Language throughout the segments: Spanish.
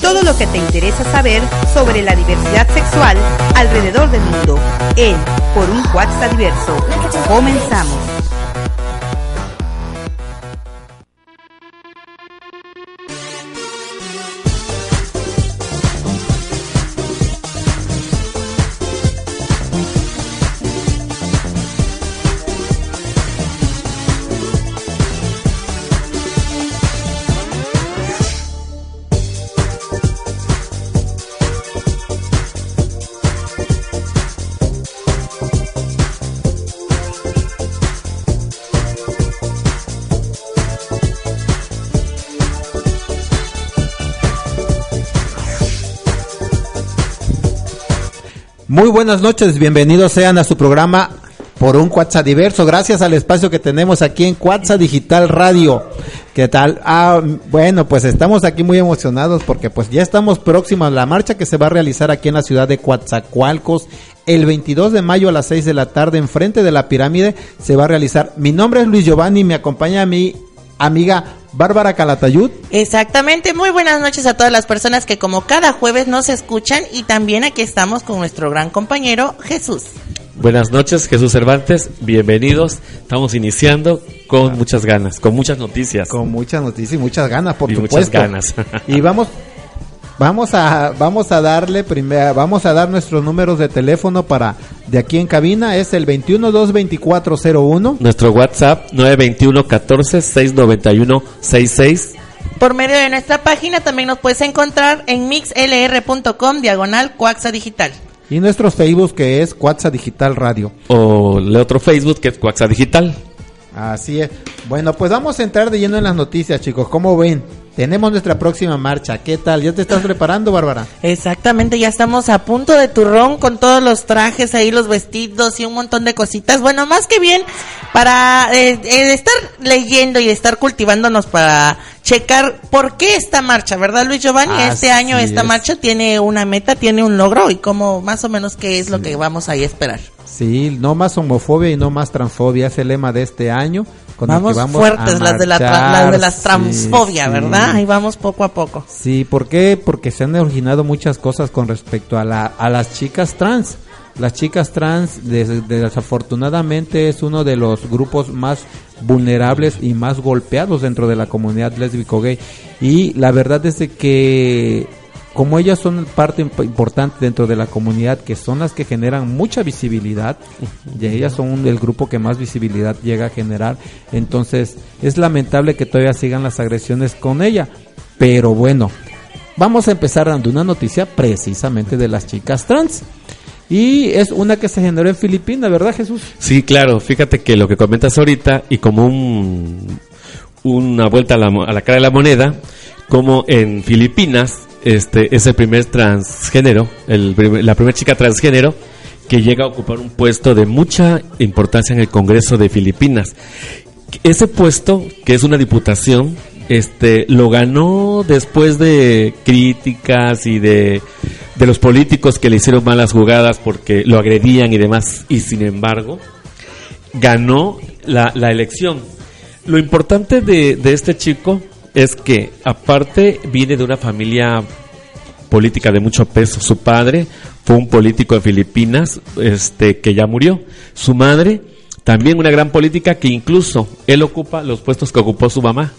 Todo lo que te interesa saber sobre la diversidad sexual alrededor del mundo en Por un WhatsApp Diverso. Comenzamos. Buenas noches, bienvenidos sean a su programa por un WhatsApp diverso, gracias al espacio que tenemos aquí en WhatsApp Digital Radio. ¿Qué tal? Ah, bueno, pues estamos aquí muy emocionados porque pues ya estamos próximos a la marcha que se va a realizar aquí en la ciudad de Coatzacoalcos el 22 de mayo a las 6 de la tarde enfrente de la pirámide se va a realizar. Mi nombre es Luis Giovanni, me acompaña mi amiga Bárbara Calatayud. Exactamente, muy buenas noches a todas las personas que como cada jueves nos escuchan y también aquí estamos con nuestro gran compañero Jesús. Buenas noches, Jesús Cervantes, bienvenidos. Estamos iniciando con muchas ganas, con muchas noticias. Con muchas noticias y muchas ganas, por y supuesto. muchas ganas. y vamos vamos a vamos a darle primero vamos a dar nuestros números de teléfono para de aquí en cabina es el 2122401 Nuestro WhatsApp 921 14 691 66 Por medio de nuestra página también nos puedes encontrar en mixlr.com diagonal coaxa digital. y nuestro Facebook que es WhatsApp Digital Radio. o el otro Facebook que es Cuaxa Digital. Así es. Bueno, pues vamos a entrar de lleno en las noticias, chicos. ¿Cómo ven? Tenemos nuestra próxima marcha. ¿Qué tal? ¿Ya te estás preparando, Bárbara? Exactamente, ya estamos a punto de turrón con todos los trajes ahí, los vestidos y un montón de cositas. Bueno, más que bien para eh, eh, estar leyendo y estar cultivándonos para checar por qué esta marcha, ¿verdad Luis Giovanni? este año esta es. marcha tiene una meta, tiene un logro y como más o menos qué es lo que vamos ahí a esperar. Sí, no más homofobia y no más transfobia es el lema de este año. Con el que Vamos, fuertes a las de la las de las transfobia, sí. ¿verdad? Ahí vamos poco a poco. Sí, ¿por qué? Porque se han originado muchas cosas con respecto a, la, a las chicas trans. Las chicas trans, des- desafortunadamente, es uno de los grupos más vulnerables y más golpeados dentro de la comunidad lésbico-gay. Y la verdad es de que, como ellas son parte imp- importante dentro de la comunidad, que son las que generan mucha visibilidad, y ellas son el grupo que más visibilidad llega a generar, entonces es lamentable que todavía sigan las agresiones con ella. Pero bueno, vamos a empezar dando una noticia precisamente de las chicas trans. Y es una que se generó en Filipinas, ¿verdad Jesús? Sí, claro, fíjate que lo que comentas ahorita y como un, una vuelta a la, a la cara de la moneda, como en Filipinas este es el primer transgénero, el, la primera chica transgénero que llega a ocupar un puesto de mucha importancia en el Congreso de Filipinas. Ese puesto, que es una diputación, este lo ganó después de críticas y de, los políticos que le hicieron malas jugadas porque lo agredían y demás. Y sin embargo, ganó la, elección. Lo importante de este chico es que, aparte, viene de una familia política de mucho peso. Su padre fue un político de Filipinas, este, que ya murió. Su madre, también una gran política que incluso él ocupa los puestos que ocupó su mamá.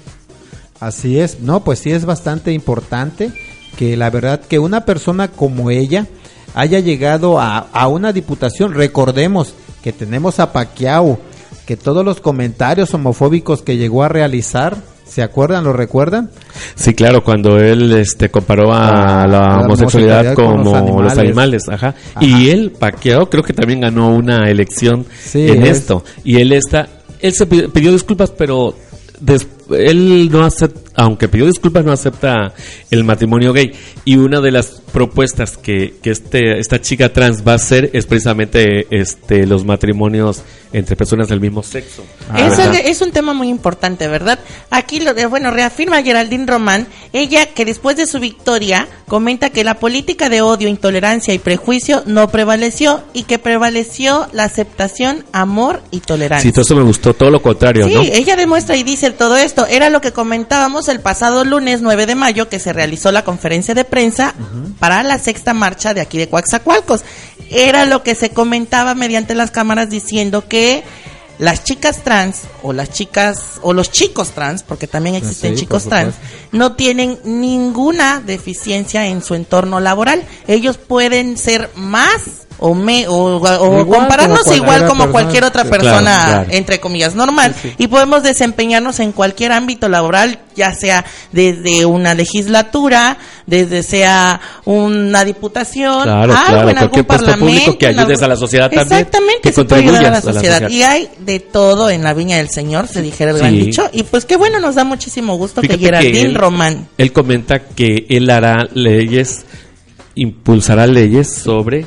Así es, no, pues sí es bastante importante que la verdad que una persona como ella haya llegado a, a una diputación. Recordemos que tenemos a Paquiao, que todos los comentarios homofóbicos que llegó a realizar, ¿se acuerdan? ¿Lo recuerdan? Sí, claro, cuando él este comparó a Ah, la la homosexualidad homosexualidad con como los los animales. ajá. Ajá. Y él, Paquiao, creo que también ganó una elección Sí, en es- esto. Y él está, él se pi- pidió disculpas, pero des- él no acepta, aunque pidió disculpas, no acepta el matrimonio gay. Y una de las propuestas que, que este, esta chica trans va a hacer es precisamente este, los matrimonios entre personas del mismo sexo. Ah, Eso ¿verdad? es un tema muy importante, ¿verdad? Aquí, lo, de- bueno, reafirma Geraldine Román, ella que después de su victoria comenta que la política de odio, intolerancia y prejuicio no prevaleció y que prevaleció la aceptación, amor y tolerancia. Sí, todo eso me gustó, todo lo contrario, Sí, ¿no? ella demuestra y dice todo esto. Era lo que comentábamos el pasado lunes 9 de mayo que se realizó la conferencia de prensa para la sexta marcha de aquí de Coaxacualcos. Era lo que se comentaba mediante las cámaras diciendo que las chicas trans o las chicas o los chicos trans, porque también existen Sí, chicos trans, no tienen ninguna deficiencia en su entorno laboral. Ellos pueden ser más o, me, o, o Igual compararnos como igual cualquier como persona. cualquier otra claro, persona claro. entre comillas normal y podemos desempeñarnos en cualquier ámbito laboral ya sea desde una legislatura desde sea una diputación Claro, algo claro, en algún cualquier puesto público parlamento que ayudes a la sociedad también, exactamente que se puede ayudar a la contribuyas a la sociedad sociedad. y hay de todo en la viña del señor se dijera el gran dicho y pues qué bueno nos da muchísimo gusto Fíjate que Geraldine él- Román Él comenta que él hará leyes, impulsará leyes sobre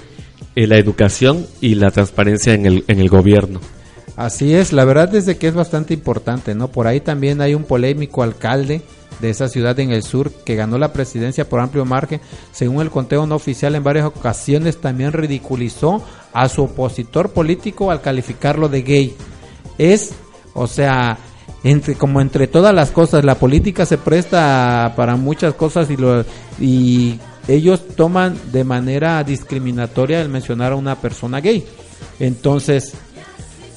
eh, la educación y la transparencia en el, en el gobierno. Así es, la verdad es que es bastante importante, ¿no? Por ahí también hay un polémico alcalde de esa ciudad en el sur que ganó la presidencia por amplio margen. Según el conteo no oficial, en varias ocasiones también ridiculizó a su opositor político al calificarlo de gay. Es, o sea, entre como entre todas las cosas, la política se presta para muchas cosas y lo y ellos toman de manera discriminatoria el mencionar a una persona gay. Entonces,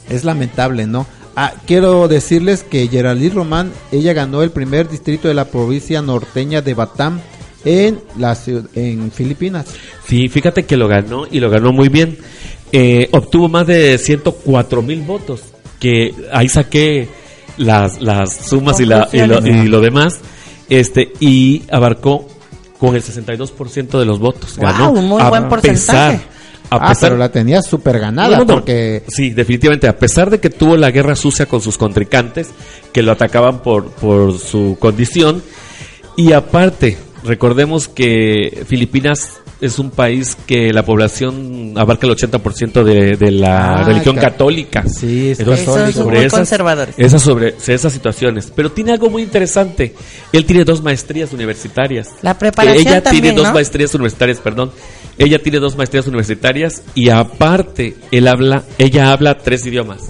es lamentable, ¿no? Ah, quiero decirles que Geraldine Román, ella ganó el primer distrito de la provincia norteña de Batam en la en Filipinas. Sí, fíjate que lo ganó y lo ganó muy bien. Eh, obtuvo más de 104 mil votos, que ahí saqué las, las sumas y, la, y, lo, y lo demás, este y abarcó con el 62% de los votos. Guau, ganó. muy a buen porcentaje. pesar- a ah, pesar pero la tenía súper ganada No, no, no. porque Sí, definitivamente. A pesar de que tuvo la guerra sucia con sus contrincantes, que lo atacaban por, por su condición. Y aparte, recordemos que Filipinas es un país que la población abarca el 80% de, de la Ah, religión ca- católica. Sí, es Entonces, son muy conservadores. Esas, sobre esas situaciones. Pero tiene algo muy interesante. Él tiene dos maestrías universitarias. La preparación Ella también, tiene dos ¿no? maestrías universitarias, perdón. Ella tiene dos maestrías universitarias y aparte él habla, ella habla tres idiomas.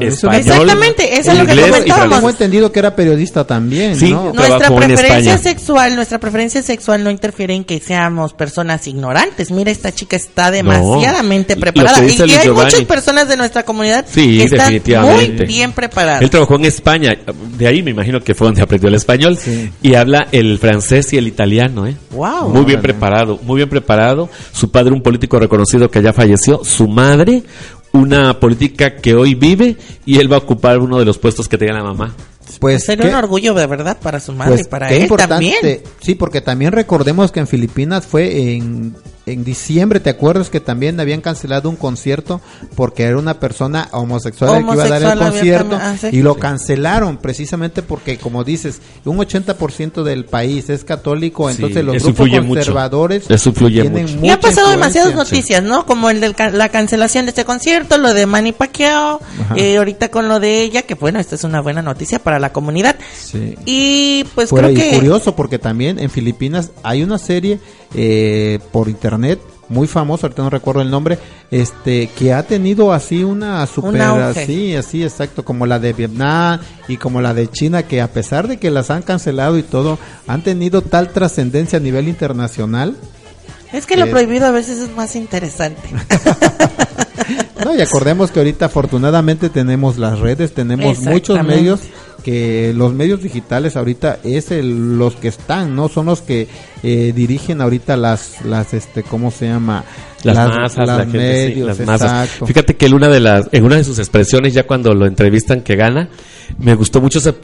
Español, Exactamente, eso es lo que comentábamos. tengo entendido que era periodista también, Sí. ¿no? Nuestra preferencia sexual, nuestra preferencia sexual no interfiere en que seamos personas ignorantes. Mira, esta chica está demasiadamente preparada. que Y, hay Giovanni. muchas personas de nuestra comunidad Sí, que están definitivamente. muy bien preparadas. Él trabajó en España, de ahí me imagino que fue donde aprendió el español Sí. y habla el francés y el italiano, ¿eh? Wow. Muy bien preparado, muy bien preparado. Su padre un político reconocido que ya falleció, su madre una política que hoy vive y él va a ocupar uno de los puestos que tenía la mamá. Pues Sería qué- un orgullo de verdad para su madre Pues, y para él importante. también. Sí, porque también recordemos que en Filipinas fue en, en diciembre, ¿te acuerdas que también habían cancelado un concierto porque era una persona homosexual el que iba a dar el concierto ah, sí. y lo cancelaron precisamente porque, como dices, un 80% del país es católico, Sí, entonces los grupos conservadores Eso influye tienen mucho. Y han pasado demasiadas noticias, ¿no? Como el de la cancelación de este concierto, lo de Manny Pacquiao, eh, ahorita con lo de ella, que bueno, esta es una buena noticia para la comunidad. Sí. Y pues Fuera creo y que... curioso porque también en Filipinas hay una serie eh, por internet muy famosa, ahorita no recuerdo el nombre, este que ha tenido así una super auge. así, así exacto, como la de Vietnam y como la de China que a pesar de que las han cancelado y todo, han tenido tal trascendencia a nivel internacional. Es que lo Eh. prohibido a veces es más interesante. No, y acordemos que ahorita afortunadamente tenemos las redes, tenemos muchos medios que los medios digitales ahorita es el, los que están, no son los que eh, dirigen ahorita las las este cómo se llama Las, masas, las la gente, sí, medios, las masas. Fíjate que en una de las, en una de sus expresiones, ya cuando lo entrevistan que gana, me gustó mucho esa-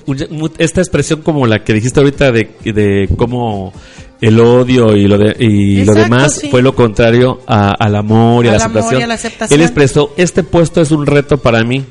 esta expresión como la que dijiste ahorita de, de cómo el odio y lo de, y lo demás sí. fue lo contrario a- al amor y a la amor aceptación. y a la aceptación. Él expresó, este puesto es un reto para mí.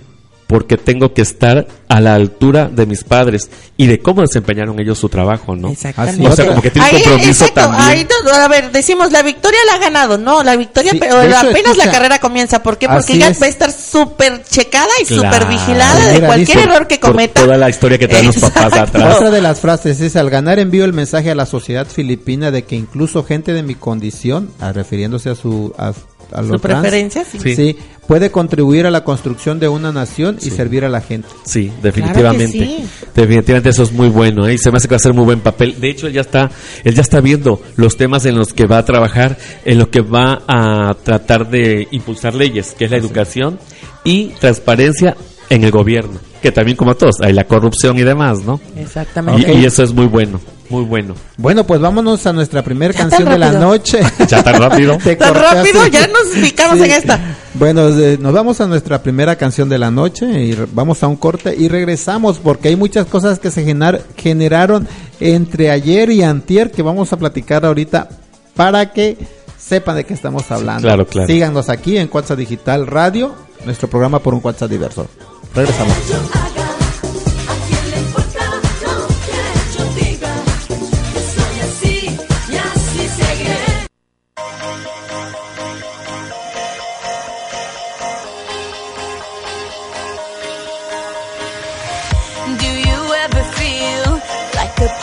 Porque tengo que estar a la altura de mis padres y de cómo desempeñaron ellos su trabajo, ¿no? Exactamente. O sea, como que tiene un compromiso exacto, también. ahí a ver, decimos, la victoria la ha ganado. No, la victoria, Sí, pero hecho, apenas la carrera comienza. ¿Por qué? Porque así ella es. va a estar súper checada y Claro. súper vigilada de cualquier dice, error que Por cometa. toda la historia que traen los papás atrás. Otra de las frases es, al ganar envío el mensaje a la sociedad filipina de que incluso gente de mi condición, ah, refiriéndose a su... A, a Su los trans, preferencia, sí. Sí. sí, puede contribuir a la construcción de una nación y servir a la gente. Sí, definitivamente. Claro que sí. Definitivamente eso es muy bueno, ¿eh? Y se me hace que va a ser muy buen papel. De hecho, él ya está, él ya está viendo los temas en los que va a trabajar, en lo que va a tratar de impulsar leyes, que es la educación y transparencia en el gobierno, que también como a todos, hay la corrupción y demás, ¿no? Exactamente. Y, y eso es muy bueno, muy bueno. Bueno, pues vámonos a nuestra primera canción de la noche. Ya tan rápido. Tan rápido, ya nos picamos Sí. en esta. Bueno, eh, nos vamos a nuestra primera canción de la noche y vamos a un corte y regresamos porque hay muchas cosas que se genar- generaron entre ayer y antier que vamos a platicar ahorita para que sepan de qué estamos hablando. Claro, claro. Síganos aquí en WhatsApp Digital Radio, nuestro programa por un WhatsApp diverso. Regresamos.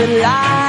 the light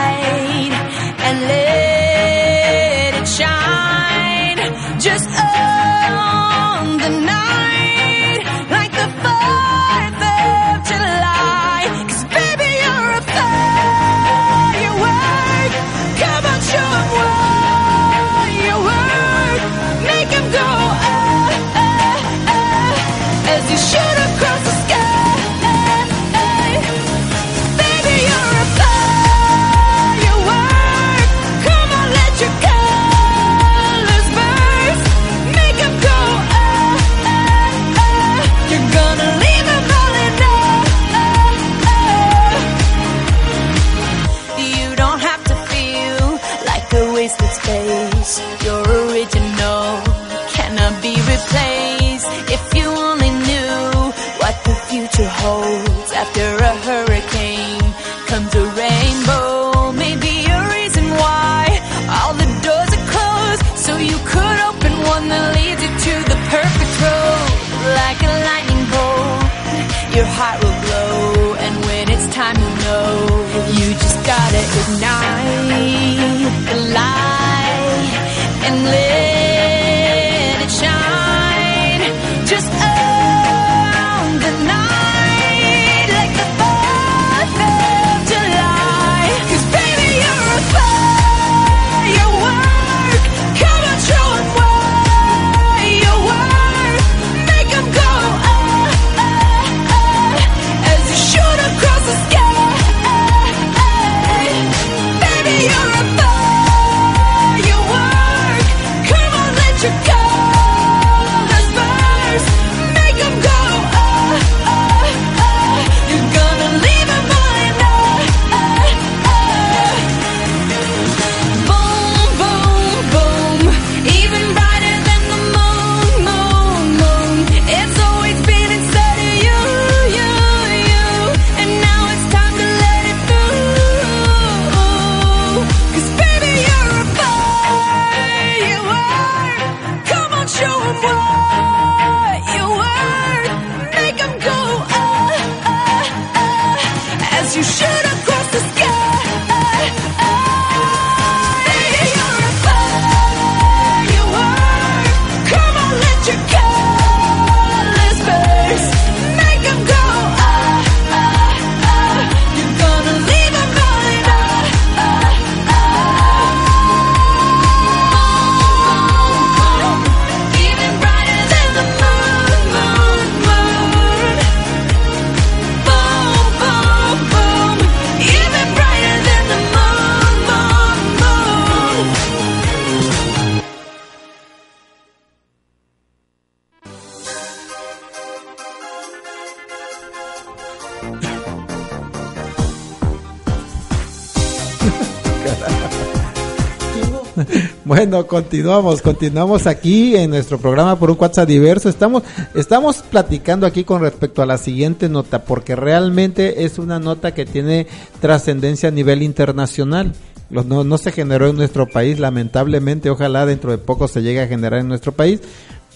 Bueno, continuamos, continuamos aquí en nuestro programa por un WhatsApp diverso. Estamos, estamos platicando aquí con respecto a la siguiente nota, porque realmente es una nota que tiene trascendencia a nivel internacional. No, no se generó en nuestro país, lamentablemente, ojalá dentro de poco se llegue a generar en nuestro país,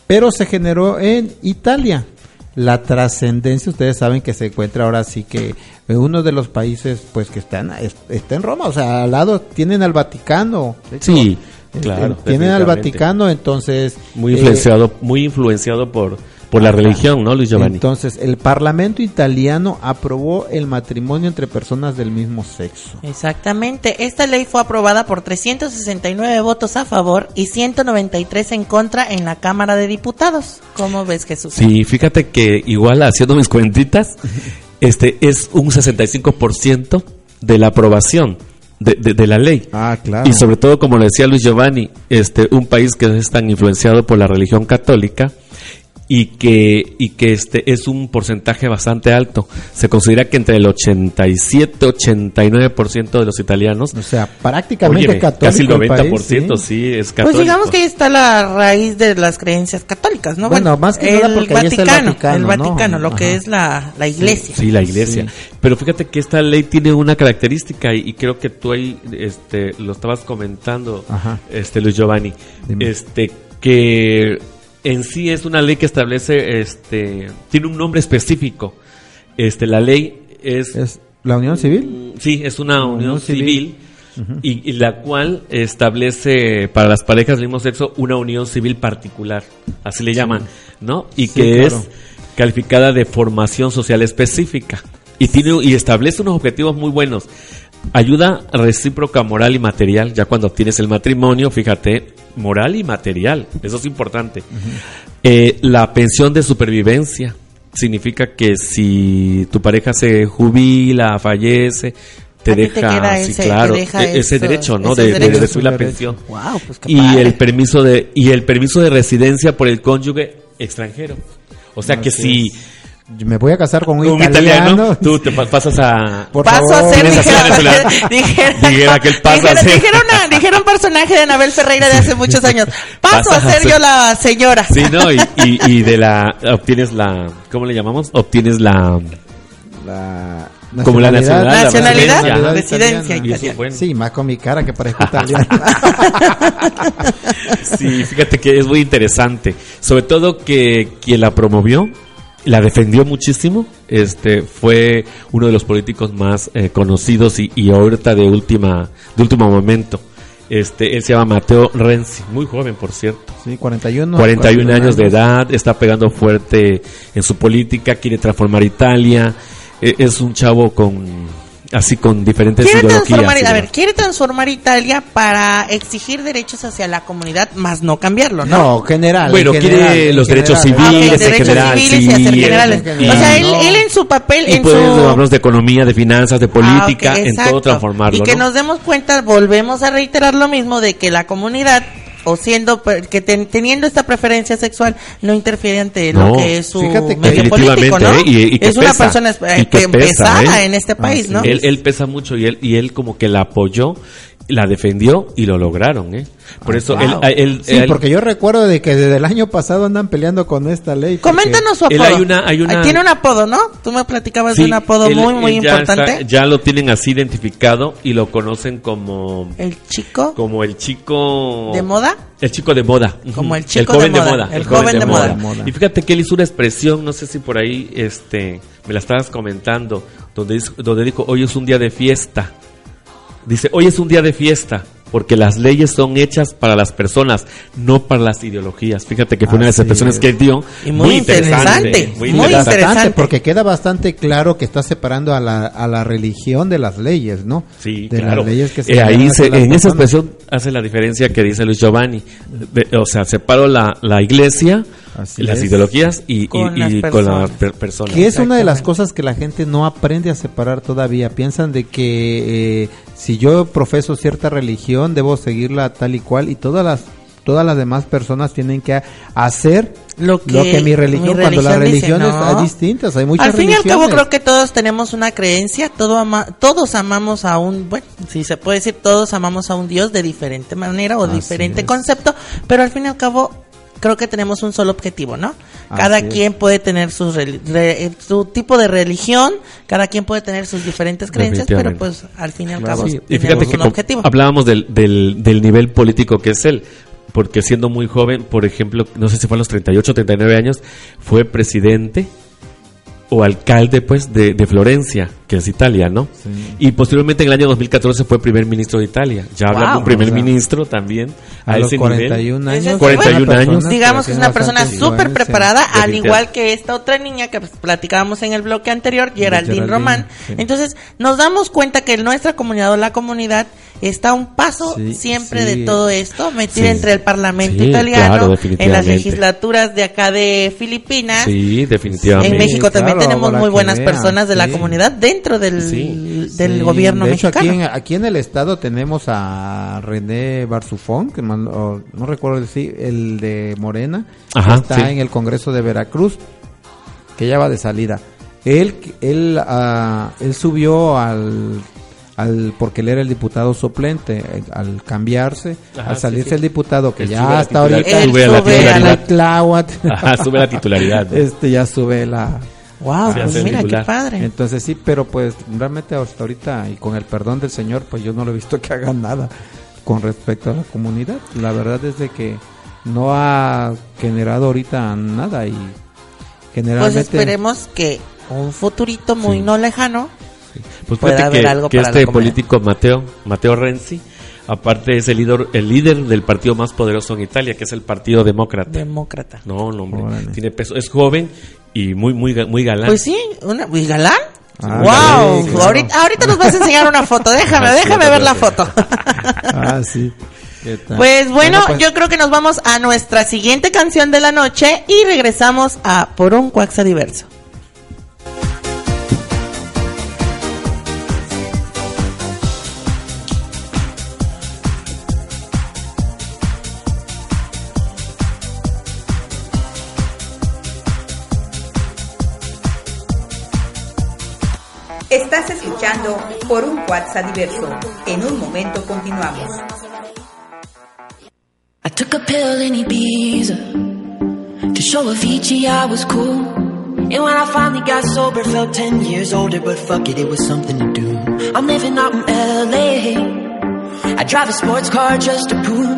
pero se generó en Italia. La trascendencia, ustedes saben que se encuentra ahora sí que uno de los países pues que están es- está en Roma, o sea, al lado tienen al Vaticano. Sí, claro, eh, tienen al. Vaticano, entonces Muy eh, influenciado, muy influenciado por, por la Ajá. religión, ¿no, Luis Giovanni? Entonces, el Parlamento italiano aprobó el matrimonio entre personas del mismo sexo. Exactamente. Esta ley fue aprobada por 369 votos a favor y 193 en contra en la Cámara de Diputados. ¿Cómo ves, Jesús? Sí, fíjate que igual haciendo mis cuentitas, este es un 65% de la aprobación de, de- de la ley. Ah, claro. Y sobre todo, como lo decía Luis Giovanni, este, un país que es tan influenciado por la religión católica y que, y que este es un porcentaje bastante alto. Se considera que entre el 87-89% de los italianos, O sea, prácticamente óyeme, católico casi el el 90% país, sí. es católico. Pues digamos que ahí está la raíz de las creencias católicas, ¿no? Bueno, más que nada porque ahí está el Vaticano, el ¿no? Vaticano, lo que Ajá. es la, la iglesia. Sí, la iglesia. Sí. Pero fíjate que esta ley tiene una característica y, y creo que tú ahí este, lo estabas comentando, Ajá. este Luis Giovanni, Dime. este que en sí es una ley que establece, este, tiene un nombre específico. Este, la ley es, Es la unión civil. mm, sí, es una unión, Unión civil. civil. Y, y la cual establece para las parejas del mismo sexo una unión civil particular, así le llaman, ¿no? Y Sí, que claro. es calificada de formación social específica y tiene y establece unos objetivos muy buenos. Ayuda recíproca moral y material, ya cuando obtienes el matrimonio, fíjate, moral y material, eso es importante. Eh, la pensión de supervivencia significa que si tu pareja se jubila, fallece, te A ti te deja, sí, ese- claro, te deja e- ese esos- derecho, ¿no? De, de derechos. recibir la pensión. Wow, pues Y padre. el permiso de y el permiso de residencia por el cónyuge extranjero. O sea que si Me voy a casar con un, un italiano. italiano, tú te pa- pasas a Por paso favor. a ser dijera, dijera, Dijera que él pasa a ser- dijera una- dijera un personaje de Anabel Ferreira de hace muchos años. Paso Pasas a a ser yo la señora. Sí, ¿no? Y, y, y de la obtienes la ¿cómo le llamamos? Obtienes la La Como la nacionalidad, la Nacionalidad, residencia. italiana. bueno. Sí, más con mi cara que parezco italiano. Sí, fíjate que es muy interesante. Sobre todo que quien la promovió, la defendió muchísimo. Este fue uno de los políticos más eh, conocidos y, y ahorita de última, de último momento. Este, él se llama Mateo Renzi, muy joven por cierto. Sí, 41. 41 años de edad, está pegando fuerte en su política, quiere transformar Italia. E- Es un chavo con así con diferentes Quiere ideologías. a ver, quiere transformar Italia para exigir derechos hacia la comunidad, más no cambiarlo, ¿no? No, general. Bueno, en quiere los derechos general. Ah, civiles, en derechos general, civiles sí, y hacer generales. y- o sea, él, él en su papel, Y en podemos su... de economía, de finanzas, de política, Ah, ok, en todo transformarlo. Y que ¿no? nos demos cuenta, volvemos a reiterar lo mismo, de que la comunidad, o siendo, que ten- teniendo esta preferencia sexual, no interfiere ante No, lo que es su fíjate que medio político, ¿no? ¿eh? Y- y que es una pesa, persona eh, y que que pesa, pesada ¿eh? en este país, Así ¿no? Él, él pesa mucho y él, y él como que la apoyó, la defendió y lo lograron, ¿eh? Por Ah, eso wow. él, él- Sí, él- porque yo recuerdo de que desde el año pasado andan peleando con esta ley. Coméntanos su Él apodo. hay una- hay una- Tiene un apodo, ¿no? Tú me platicabas Sí, de un apodo él- muy, muy ya importante. está- ya lo tienen así identificado y lo conocen como, El chico como el chico de moda. El chico de moda. Como el chico joven de moda, el joven de moda. Y fíjate que él hizo una expresión, no sé si por ahí este me la estabas comentando, donde, donde dijo, hoy es un día de fiesta. Dice, hoy es un día de fiesta, porque las leyes son hechas para las personas, no para las ideologías. Fíjate que fue una de las expresiones es. que dio. Y muy interesante, muy interesante. porque queda bastante claro que está separando a la, a la religión de las leyes, ¿no? Sí, de claro. las leyes que se Eh, ahí se- en esa personas. expresión hace la diferencia que dice Luis Giovanni. De- o sea, separo la, la iglesia, Así las es. ideologías y, y- Con y las con personas. las per- personas. Que es una de las cosas que la gente no aprende a separar todavía. Piensan de que eh, si yo profeso cierta religión, debo seguirla tal y cual y todas las todas las demás personas tienen que hacer Lo que mi religión, cuando las religión dice, religiones ¿no? hay distintas, hay muchas Al fin y al cabo creo que todos tenemos una creencia, todo ama- todos amamos a un, bueno, si se puede decir, todos amamos a un Dios de diferente manera o Así diferente es. concepto, pero al fin y al cabo creo que tenemos un solo objetivo, ¿no? Cada es. quien puede tener sus re- su tipo de religión, cada quien puede tener sus diferentes creencias, pero pues al fin y al cabo Sí, y tenemos fíjate que un objetivo. hablábamos del, del, del nivel político que es él, porque siendo muy joven, por ejemplo, no sé si fue a los 38 o 39 años, fue presidente o alcalde pues de, de Florencia, que es Italia, ¿no? Y posteriormente en el año 2014 fue primer ministro de Italia. Ya habla Wow. un primer O sea, ministro también a, a los ese 41 nivel. años, Es decir, 41 una años. digamos que es una persona súper preparada, al igual que esta otra niña que pues, platicábamos en el bloque anterior, Geraldine, Geraldine, Román. sí. Entonces, nos damos cuenta que nuestra comunidad o la comunidad está a un paso Sí, siempre sí. de todo esto, metida Sí. entre el Parlamento Sí, italiano, claro, en las legislaturas de acá de Filipinas. Sí, definitivamente. En México también claro, tenemos muy buenas personas de la comunidad dentro del, Sí, del Sí, gobierno de hecho, mexicano. Aquí en, aquí en el estado tenemos a René Barzufón, que mandó- no recuerdo decir, el de Morena, que está sí. en el Congreso de Veracruz, que ya va de salida. Él, él, ah, él subió al, al, porque él era el diputado suplente, eh, al cambiarse, Ajá, al salirse sí. el diputado, que Él ya hasta ahorita sube a la titularidad. Ajá, sube la titularidad. ¿no? este ya sube la, Wow, Se pues mira, qué padre. entonces sí, pero pues realmente hasta ahorita y con el perdón del Señor, pues yo no lo he visto que hagan nada con respecto a la comunidad. La verdad es de que no ha generado ahorita nada y Pues generalmente esperemos que un futurito muy Sí. no lejano Pues pueda haber que, algo que para este político Mateo, Mateo Renzi, aparte es el líder, el líder del partido más poderoso en Italia, que es el Partido Demócrata. demócrata. No, no, hombre, Órale. tiene peso, es joven y muy, muy, muy galán. Pues sí, una, ¿y galán? Ah, wow, sí, claro. ahorita, ahorita nos vas a enseñar una foto, déjame, déjame ver la foto. Ah, sí. ¿Qué tal? Pues bueno, pues, yo creo que nos vamos a nuestra siguiente canción de la noche y regresamos a Por un Cuaxa Diverso. Por un WhatsApp diverso. En un momento continuamos. I took a pill in Ibiza to show Avicii I was cool. And when I finally got sober, felt 10 years older, but fuck it, it was something to do. I'm living out in LA. I drive a sports car just to prove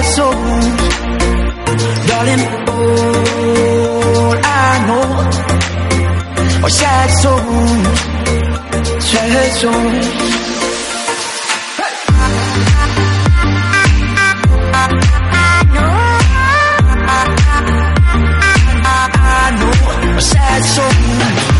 that's so Darling, all I know Are sad songs, sad songs Sad song.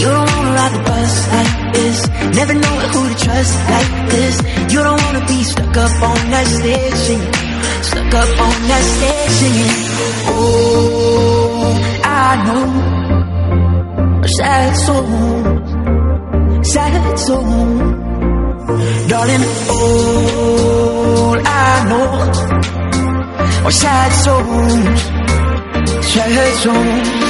You don't wanna ride the bus like this. Never know who to trust like this. You don't wanna be stuck up on that stage singing. Stuck up on that stage singing. Oh, I know. Sad song, sad song. Darling, all I know are sad songs, sad songs.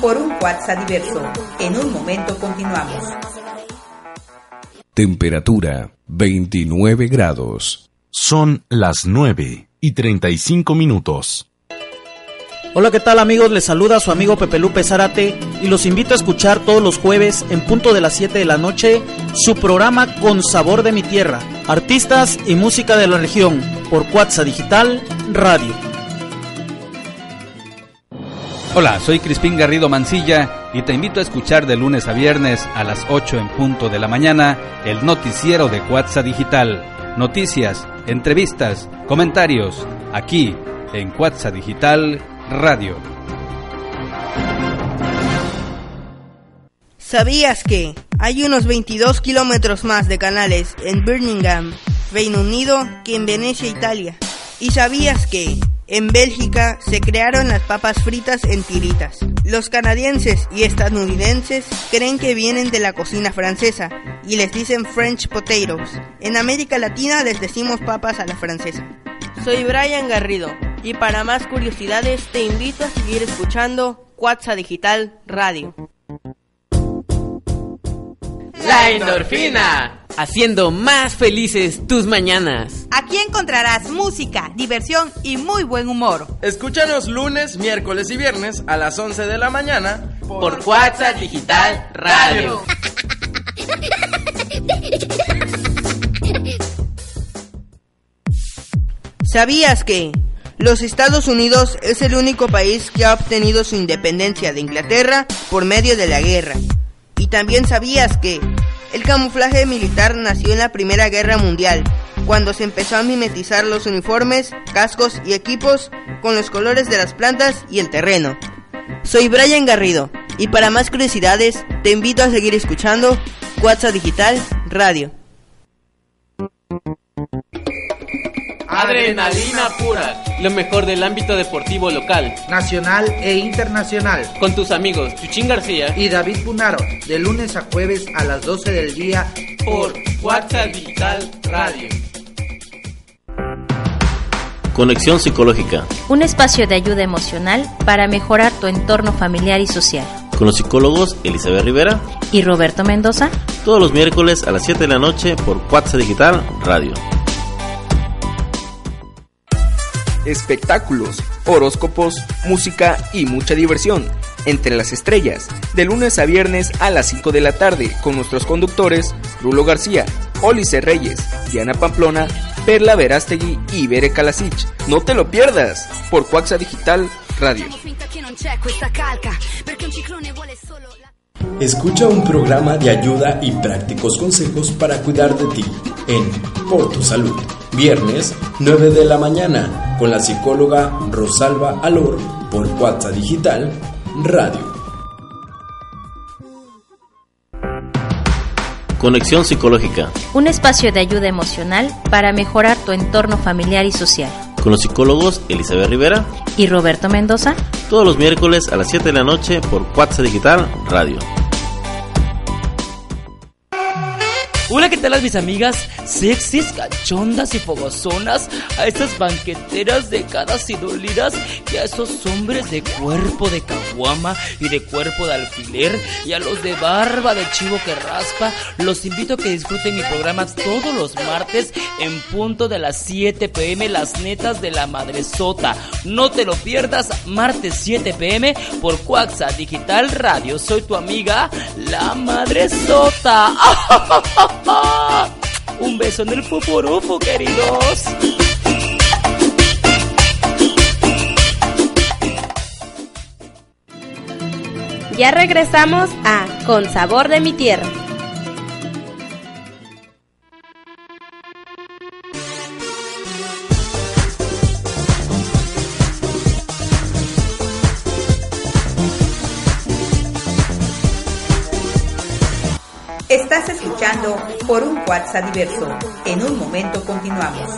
Por un WhatsApp diverso. En un momento continuamos. Temperatura 29 grados. Son las 9 y 35 minutos. Hola, ¿qué tal amigos? Les saluda su amigo Pepe Lupe Zárate y los invito a escuchar todos los jueves en punto de las 7 de la noche su programa Con Sabor de mi Tierra, artistas y música de la región por Cuatza Digital Radio. Hola, soy Crispín Garrido Mancilla y te invito a escuchar de lunes a viernes a las 8 en punto de la mañana el noticiero de Cuatza Digital. Noticias, entrevistas, comentarios, aquí en Cuatza Digital Radio. ¿Sabías que hay unos 22 kilómetros más de canales en Birmingham, Reino Unido, que en Venecia, Italia? ¿Y sabías que En Bélgica se crearon las papas fritas en tiritas. Los canadienses y estadounidenses creen que vienen de la cocina francesa y les dicen French potatoes. En América Latina les decimos papas a la francesa. Soy Brian Garrido y para más curiosidades te invito a seguir escuchando Cuatza Digital Radio. La endorfina, haciendo más felices tus mañanas. Aquí encontrarás música, diversión y muy buen humor. Escúchanos lunes, miércoles y viernes a las 11 de la mañana por WhatsApp Digital Radio. ¿Sabías que los Estados Unidos es el único país que ha obtenido su independencia de Inglaterra por medio de la guerra? Y también sabías que el camuflaje militar nació en la Primera Guerra Mundial, cuando se empezó a mimetizar los uniformes, cascos y equipos con los colores de las plantas y el terreno. Soy Brian Garrido y para más curiosidades te invito a seguir escuchando WhatsApp Digital Radio. Adrenalina pura, lo mejor del ámbito deportivo local, nacional e internacional. Con tus amigos Chuchín García y David Punaro, de lunes a jueves a las 12 del día por WhatsApp Digital Radio. Conexión Psicológica. Un espacio de ayuda emocional para mejorar tu entorno familiar y social. Con los psicólogos Elizabeth Rivera y Roberto Mendoza. Todos los miércoles a las 7 de la noche por WhatsApp Digital Radio. Espectáculos, horóscopos, música y mucha diversión. Entre las estrellas, de lunes a viernes a las 5 de la tarde, con nuestros conductores Rulo García, Olice Reyes, Diana Pamplona, Perla Verástegui y Bere Kalasic. No te lo pierdas por Cuaxa Digital Radio. Escucha un programa de ayuda y prácticos consejos para cuidar de ti en Por tu Salud. Viernes, 9 de la mañana, con la psicóloga Rosalba Alor por WhatsApp Digital Radio. Conexión Psicológica. Un espacio de ayuda emocional para mejorar tu entorno familiar y social. Con los psicólogos Elizabeth Rivera y Roberto Mendoza. Todos los miércoles a las 7 de la noche por WhatsApp Digital Radio. ¿Qué tal mis amigas? Sexys, cachondas y fogozonas, a estas banqueteras decadas y dolidas y a esos hombres de cuerpo de caguama y de cuerpo de alfiler y a los de barba de chivo que raspa, los invito a que disfruten mi programa todos los martes en punto de las 7 pm, las netas de la madresota. No te lo pierdas, martes 7 pm por Cuaxa Digital Radio. Soy tu amiga, la madresota. Un beso en el fuforufo, queridos. Ya regresamos a Con Sabor de mi Tierra. Escuchando por un WhatsApp diverso. En un momento continuamos.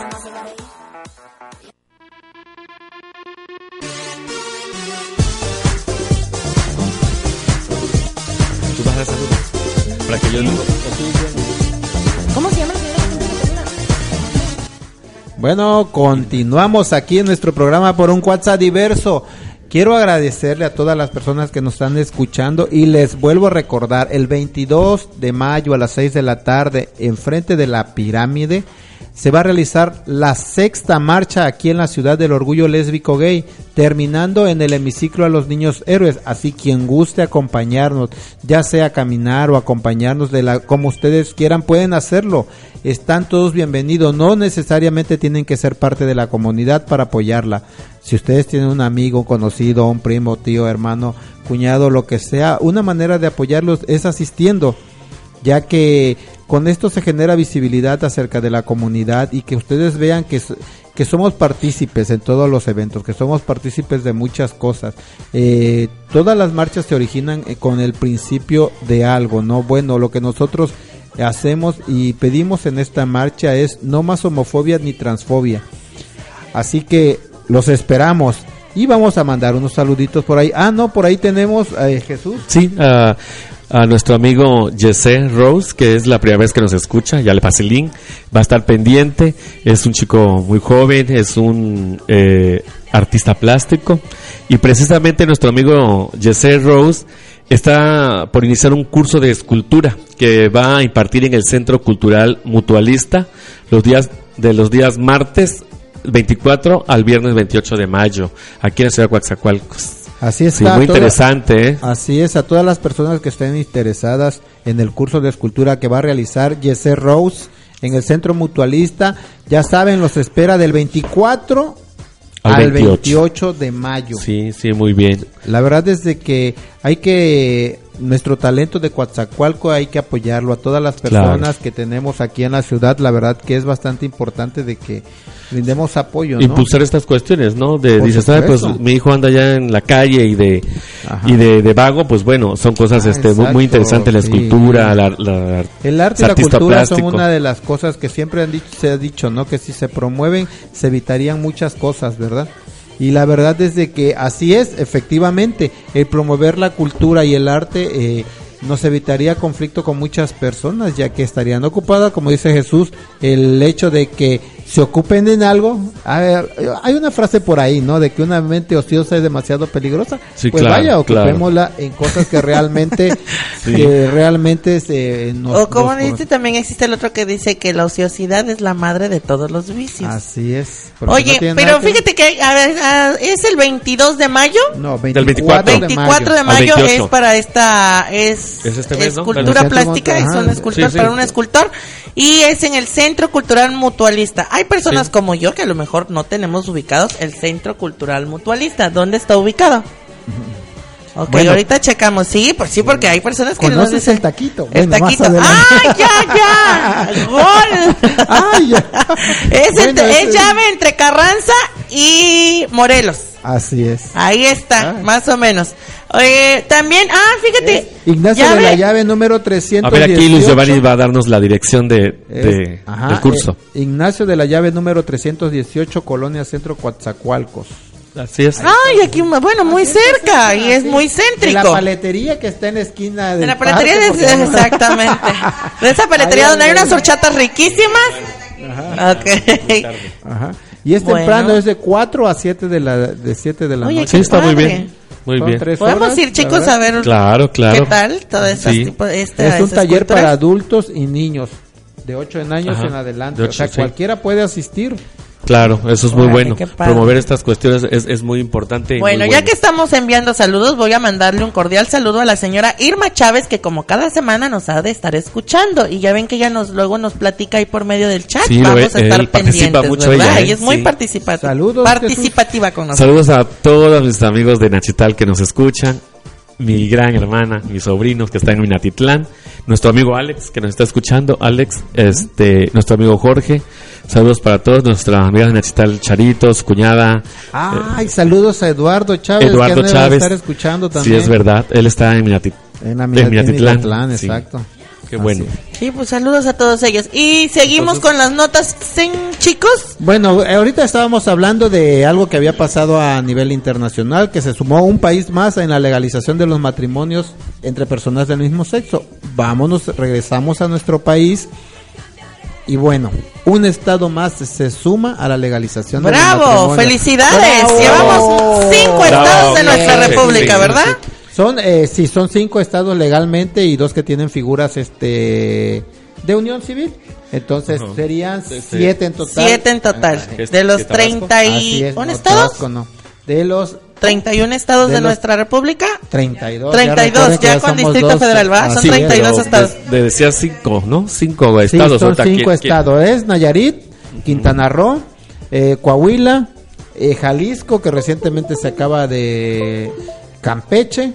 Tú vas a dar saludos. Para que yo no. ¿Cómo se llama la Bueno, continuamos aquí en nuestro programa por un WhatsApp diverso. Quiero agradecerle a todas las personas que nos están escuchando y les vuelvo a recordar, el 22 de mayo a las 6 de la tarde, enfrente de la pirámide, se va a realizar la sexta marcha aquí en la ciudad del orgullo lésbico gay, terminando en el hemiciclo a los niños héroes. Así quien guste acompañarnos, ya sea caminar o acompañarnos de la, como ustedes quieran, pueden hacerlo. Están todos bienvenidos. No necesariamente tienen que ser parte de la comunidad para apoyarla. Si ustedes tienen un amigo, conocido, un primo, tío, hermano, cuñado, lo que sea, una manera de apoyarlos es asistiendo, ya que con esto se genera visibilidad acerca de la comunidad y que ustedes vean que, que somos partícipes en todos los eventos, que somos partícipes de muchas cosas. Eh, todas las marchas se originan eh, con el principio de algo, ¿no? Bueno, lo que nosotros hacemos y pedimos en esta marcha es no más homofobia ni transfobia. Así que los esperamos. Y vamos a mandar unos saluditos por ahí. Ah, no, por ahí tenemos a Jesús. Sí, a, a nuestro amigo Jesse Rose, que es la primera vez que nos escucha, ya le pasé el link, va a estar pendiente, es un chico muy joven, es un eh, artista plástico, y precisamente nuestro amigo Jesse Rose está por iniciar un curso de escultura que va a impartir en el Centro Cultural Mutualista los días de los días martes 24 al viernes 28 de mayo, aquí en la ciudad de Coatzacoalcos. Así Sí, está. muy interesante, ¿eh? Así es, a todas las personas que estén interesadas en el curso de escultura que va a realizar Jesse Rose en el Centro Mutualista, ya saben, los espera del 24 Al al, 28. 28 de mayo. Sí, sí, muy bien. La verdad es de que hay que nuestro talento de Coatzacoalco hay que apoyarlo a todas las Claro. personas que tenemos aquí en la ciudad. La verdad que es bastante importante de que brindemos apoyo, ¿no? impulsar estas cuestiones, ¿no? De Por dices, "Ay, pues mi hijo anda ya en la calle y de y de, de vago, pues bueno, son cosas Ah, este muy, interesantes la sí. escultura, la, la- El arte y la cultura plástico. son una de las cosas que siempre han dicho, se ha dicho, ¿no? Que si se promueven, se evitarían muchas cosas, ¿verdad? Y la verdad es de que así es, efectivamente, el promover la cultura y el arte eh, nos evitaría conflicto con muchas personas, ya que estarían ocupadas, como dice Jesús, el hecho de que se ocupen en algo. A ver, hay una frase por ahí, ¿no? De que una mente ociosa es demasiado peligrosa. Sí, pues claro, vaya, claro. ocupémosla en cosas que realmente, Sí. que realmente se nos, O como nos- dice, también existe el otro que dice que la ociosidad es la madre de todos los vicios. Así es. Oye, no pero que- fíjate que hay- a ver, es el 22 de mayo. No, Del 24, 24 24 de mayo 28. es para esta es, Es este escultura plástica, es Ajá, un escultor sí, sí. para un escultor y es en el Centro Cultural Mutualista. Hay personas como yo que a lo mejor no tenemos ubicados el Centro Cultural Mutualista. ¿Dónde está ubicado? Ok, Bueno. ahorita checamos. Sí, pues sí, porque hay personas que ¿Conoces dicen el taquito? El Bueno, taquito. ¡Ah, ya, ya! ¡Gol! Ya. Es, Bueno, entre- es llave entre Carranza y Morelos. Así es. Ahí está, más o menos. Eh, también, ah, fíjate. Ignacio llave- de la llave número 318. A ver, aquí Luis Giovanni va a darnos la dirección de, Es- de- ajá, del curso. eh, Ignacio de la llave número 318, Colonia Centro Coatzacoalcos. Así es. Ay, aquí, bueno, muy cerca y es muy De la céntrico. paletería que está en la esquina del De la paletería parque, de- exactamente. De esa paletería Ahí donde hay unas horchatas riquísimas. Ok. Ajá. Y es Bueno. temprano, es de 4 a 7 de la, de 7 de la Oye, noche. Sí, está muy padre. bien. Muy Son bien. tres Podemos horas, ir, chicos, a ver Claro, claro. qué tal todo este Sí. tipo esta, Es un taller culturas. para adultos y niños de 8 en años Ajá, en adelante. de o sea, sí. cualquiera puede asistir. Claro, eso es muy bueno. Promover estas cuestiones es, es muy importante. y Bueno, muy ya que estamos enviando saludos, voy a mandarle un cordial saludo a la señora Irma Chávez, que como cada semana nos ha de estar escuchando. Y ya ven que ella nos luego nos platica ahí por medio del chat. Sí, lo Vamos a estar él participa pendientes, mucho ¿verdad? ella, ¿eh? Ella es muy Sí. participativa. Saludos, participativa con nosotros. Saludos a todos mis amigos de Nachital que nos escuchan, mi gran hermana, mis sobrinos que están en Minatitlán, nuestro amigo Alex que nos está escuchando, Alex, este, nuestro amigo Jorge, saludos para todos, nuestras amigas de Nachital Charitos, cuñada, Ay, saludos a Eduardo Chávez, Eduardo que Chávez. estar escuchando Sí, también. es verdad, él está en, Minati- En Minatitlán. Minatitlán, sí. Qué bueno. Sí, pues saludos a todos ellos. Y seguimos con las notas, ¿sí, chicos. Bueno, eh, ahorita estábamos hablando de algo que había pasado a nivel internacional, que se sumó un país más en la legalización de los matrimonios entre personas del mismo sexo. Vámonos, regresamos a nuestro país. Y bueno, un estado más se suma a la legalización de los Bravo, matrimonios. felicidades. Bravo. Llevamos cinco Bravo, estados de nuestra república, sí, ¿verdad? sí. Son, eh, sí, son cinco estados legalmente y dos que tienen figuras este de unión civil. Entonces Ajá. serían Sí, sí. siete en total. Siete en total. Ah, ¿Es- De los qué, Tabasco? 30 Así y... es, ¿Un no, estado? Tabasco no. De los 31 estados De de, los- nuestra república. 32. 32, recuerden que ya con Distrito dos. Federal, ¿va? Son Así es. 32 Pero estados. de- de decía cinco, ¿no? Cinco Sí, estados. son ahorita, cinco ¿quién- quién- estados. Es Nayarit, Quintana Roo, eh, Coahuila, eh, Jalisco, que recientemente se acaba de Campeche,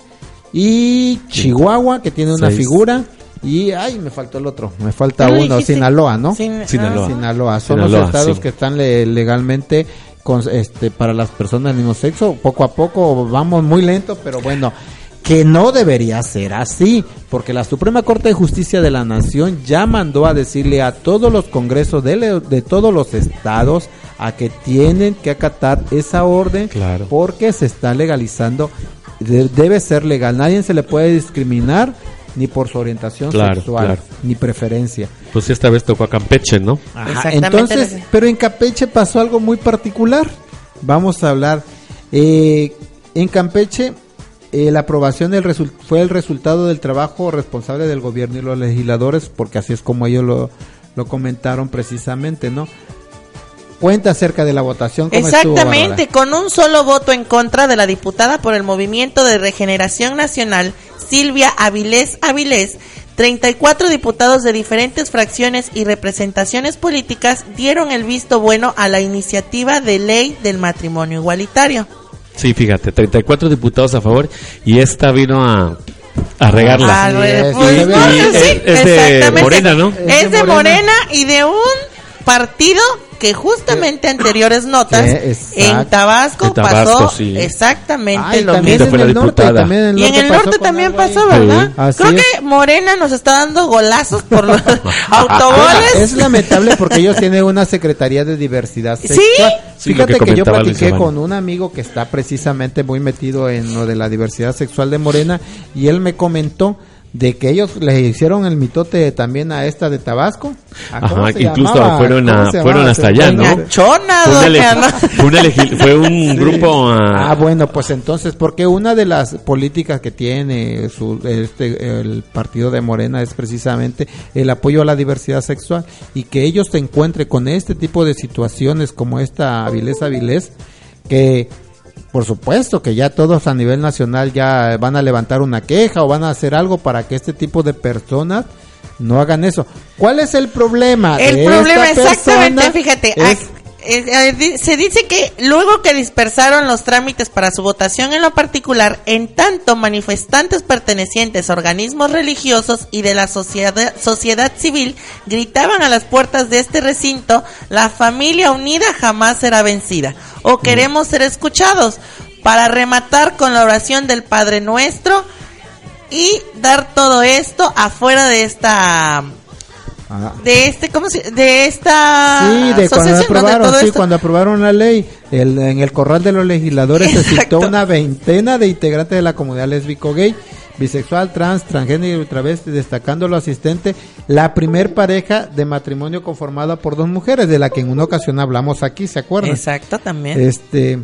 y Chihuahua, que tiene una Seis. figura. Y, ay, me faltó el otro, me falta ¿No lo uno, dijiste? Sinaloa, ¿no? Sin- Sinaloa. ah, Sinaloa. Son Sinaloa, los estados sí. que están le- legalmente con, este, para las personas del mismo sexo. Poco a poco vamos muy lento, pero bueno, que no debería ser así, porque la Suprema Corte de Justicia de la Nación ya mandó a decirle a todos los congresos de, le- de todos los estados a que tienen que acatar esa orden Claro. porque se está legalizando, de- debe ser legal, nadie se le puede discriminar ni por su orientación Claro, sexual, claro. ni preferencia. Pues esta vez tocó a Campeche, ¿no? Ajá, entonces, pero en Campeche pasó algo muy particular. Vamos a hablar. eh, en Campeche, eh, la aprobación del fue el resultado del trabajo responsable del gobierno y los legisladores, porque así es como ellos lo, lo comentaron precisamente, ¿no? Cuenta acerca de la votación. ¿cómo estuvo, Exactamente, con un solo voto en contra de la diputada por el Movimiento de Regeneración Nacional, Silvia Avilés Avilés, 34 diputados de diferentes fracciones y representaciones políticas dieron el visto bueno a la iniciativa de ley del matrimonio igualitario. Sí, fíjate, 34 diputados a favor y esta vino a, a regarla. Ah, pues, y no, es, sí, es de. Morena, ¿no? Es de Morena y de un partido que justamente anteriores notas exacto. en Tabasco, En Tabasco, pasó sí. exactamente Ay, lo también mismo. En el norte, diputada. también en el Y en el pasó norte con también pasó, ¿verdad? Sí, Creo es. que Morena nos está dando golazos por los autogoles. Es lamentable porque ellos tienen una secretaría de diversidad Sí. sexual. Sí, lo que Fíjate que, yo platiqué con un amigo que está precisamente muy metido en lo de la diversidad sexual de Morena y él me comentó de que ellos le hicieron el mitote también a esta de Tabasco. ¿A Ajá, incluso llamaba? fueron, ¿Cómo a, fueron hasta allá, fue- ¿no? Chona, Fue, una una fue un Sí. grupo Ah, ah, bueno, pues entonces, porque una de las políticas que tiene su, este, el partido de Morena es precisamente el apoyo a la diversidad sexual y que ellos se encuentren con este tipo de situaciones como esta Avilés Avilés, que por supuesto que ya todos a nivel nacional ya van a levantar una queja o van a hacer algo para que este tipo de personas no hagan eso. ¿Cuál es el problema? El de problema, esta exactamente, fíjate, Es- se dice que luego que dispersaron los trámites para su votación en lo particular, en tanto manifestantes pertenecientes a organismos religiosos y de la sociedad, sociedad civil gritaban a las puertas de este recinto, la familia unida jamás será vencida, o queremos ser escuchados, para rematar con la oración del Padre Nuestro y dar todo esto afuera de esta Ah. de este cómo se de esta Sí, de cuando aprobaron, sí, esto. cuando aprobaron la ley, el- en el corral de los legisladores se citó una veintena de integrantes de la comunidad lésbico gay, bisexual, trans, transgénero y travesti, destacando lo asistente, la primer pareja de matrimonio conformada por dos mujeres, de la que en una ocasión hablamos aquí, ¿se acuerdan? Exacto, también. Este,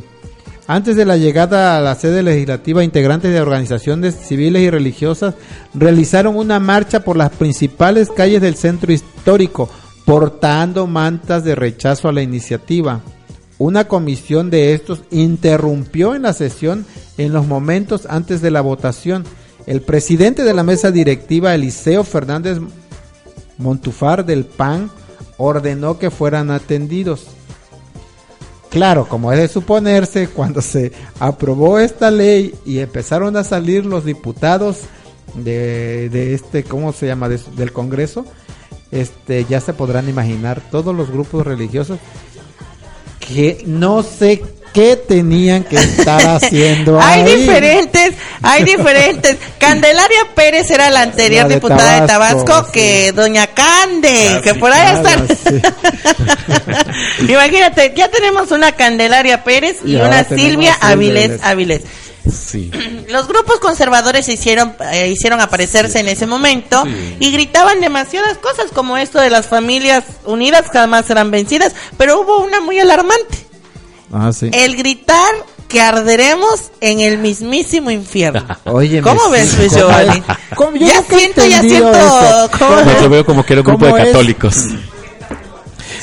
antes de la llegada a la sede legislativa, integrantes de organizaciones civiles y religiosas realizaron una marcha por las principales calles del centro histórico, portando mantas de rechazo a la iniciativa. Una comisión de estos interrumpió en la sesión en los momentos antes de la votación. El presidente de la mesa directiva, Eliseo Fernández Montufar del PAN, ordenó que fueran atendidos. Claro, como es de suponerse, cuando se aprobó esta ley y empezaron a salir los diputados de, de este, ¿cómo se llama? De- del Congreso, este, ya se podrán imaginar todos los grupos religiosos que no sé qué tenían que estar haciendo hay ahí. diferentes, hay diferentes. Candelaria Pérez era la anterior La de diputada de Tabasco, que doña Cande, que por ahí Claro, está. sí. Imagínate, ya tenemos una Candelaria Pérez y, una Silvia Avilés Avilés. Sí. Los grupos conservadores se hicieron, eh, hicieron aparecerse en ese momento Sí. y gritaban demasiadas cosas como esto de las familias unidas jamás serán vencidas, pero hubo una muy alarmante. Ah, sí. El gritar que arderemos en el mismísimo infierno. Oye, ¿Cómo ves, Luis ¿cómo Giovanni? Ya siento, ya siento. eso. ¿cómo Yo veo como que era un grupo de católicos.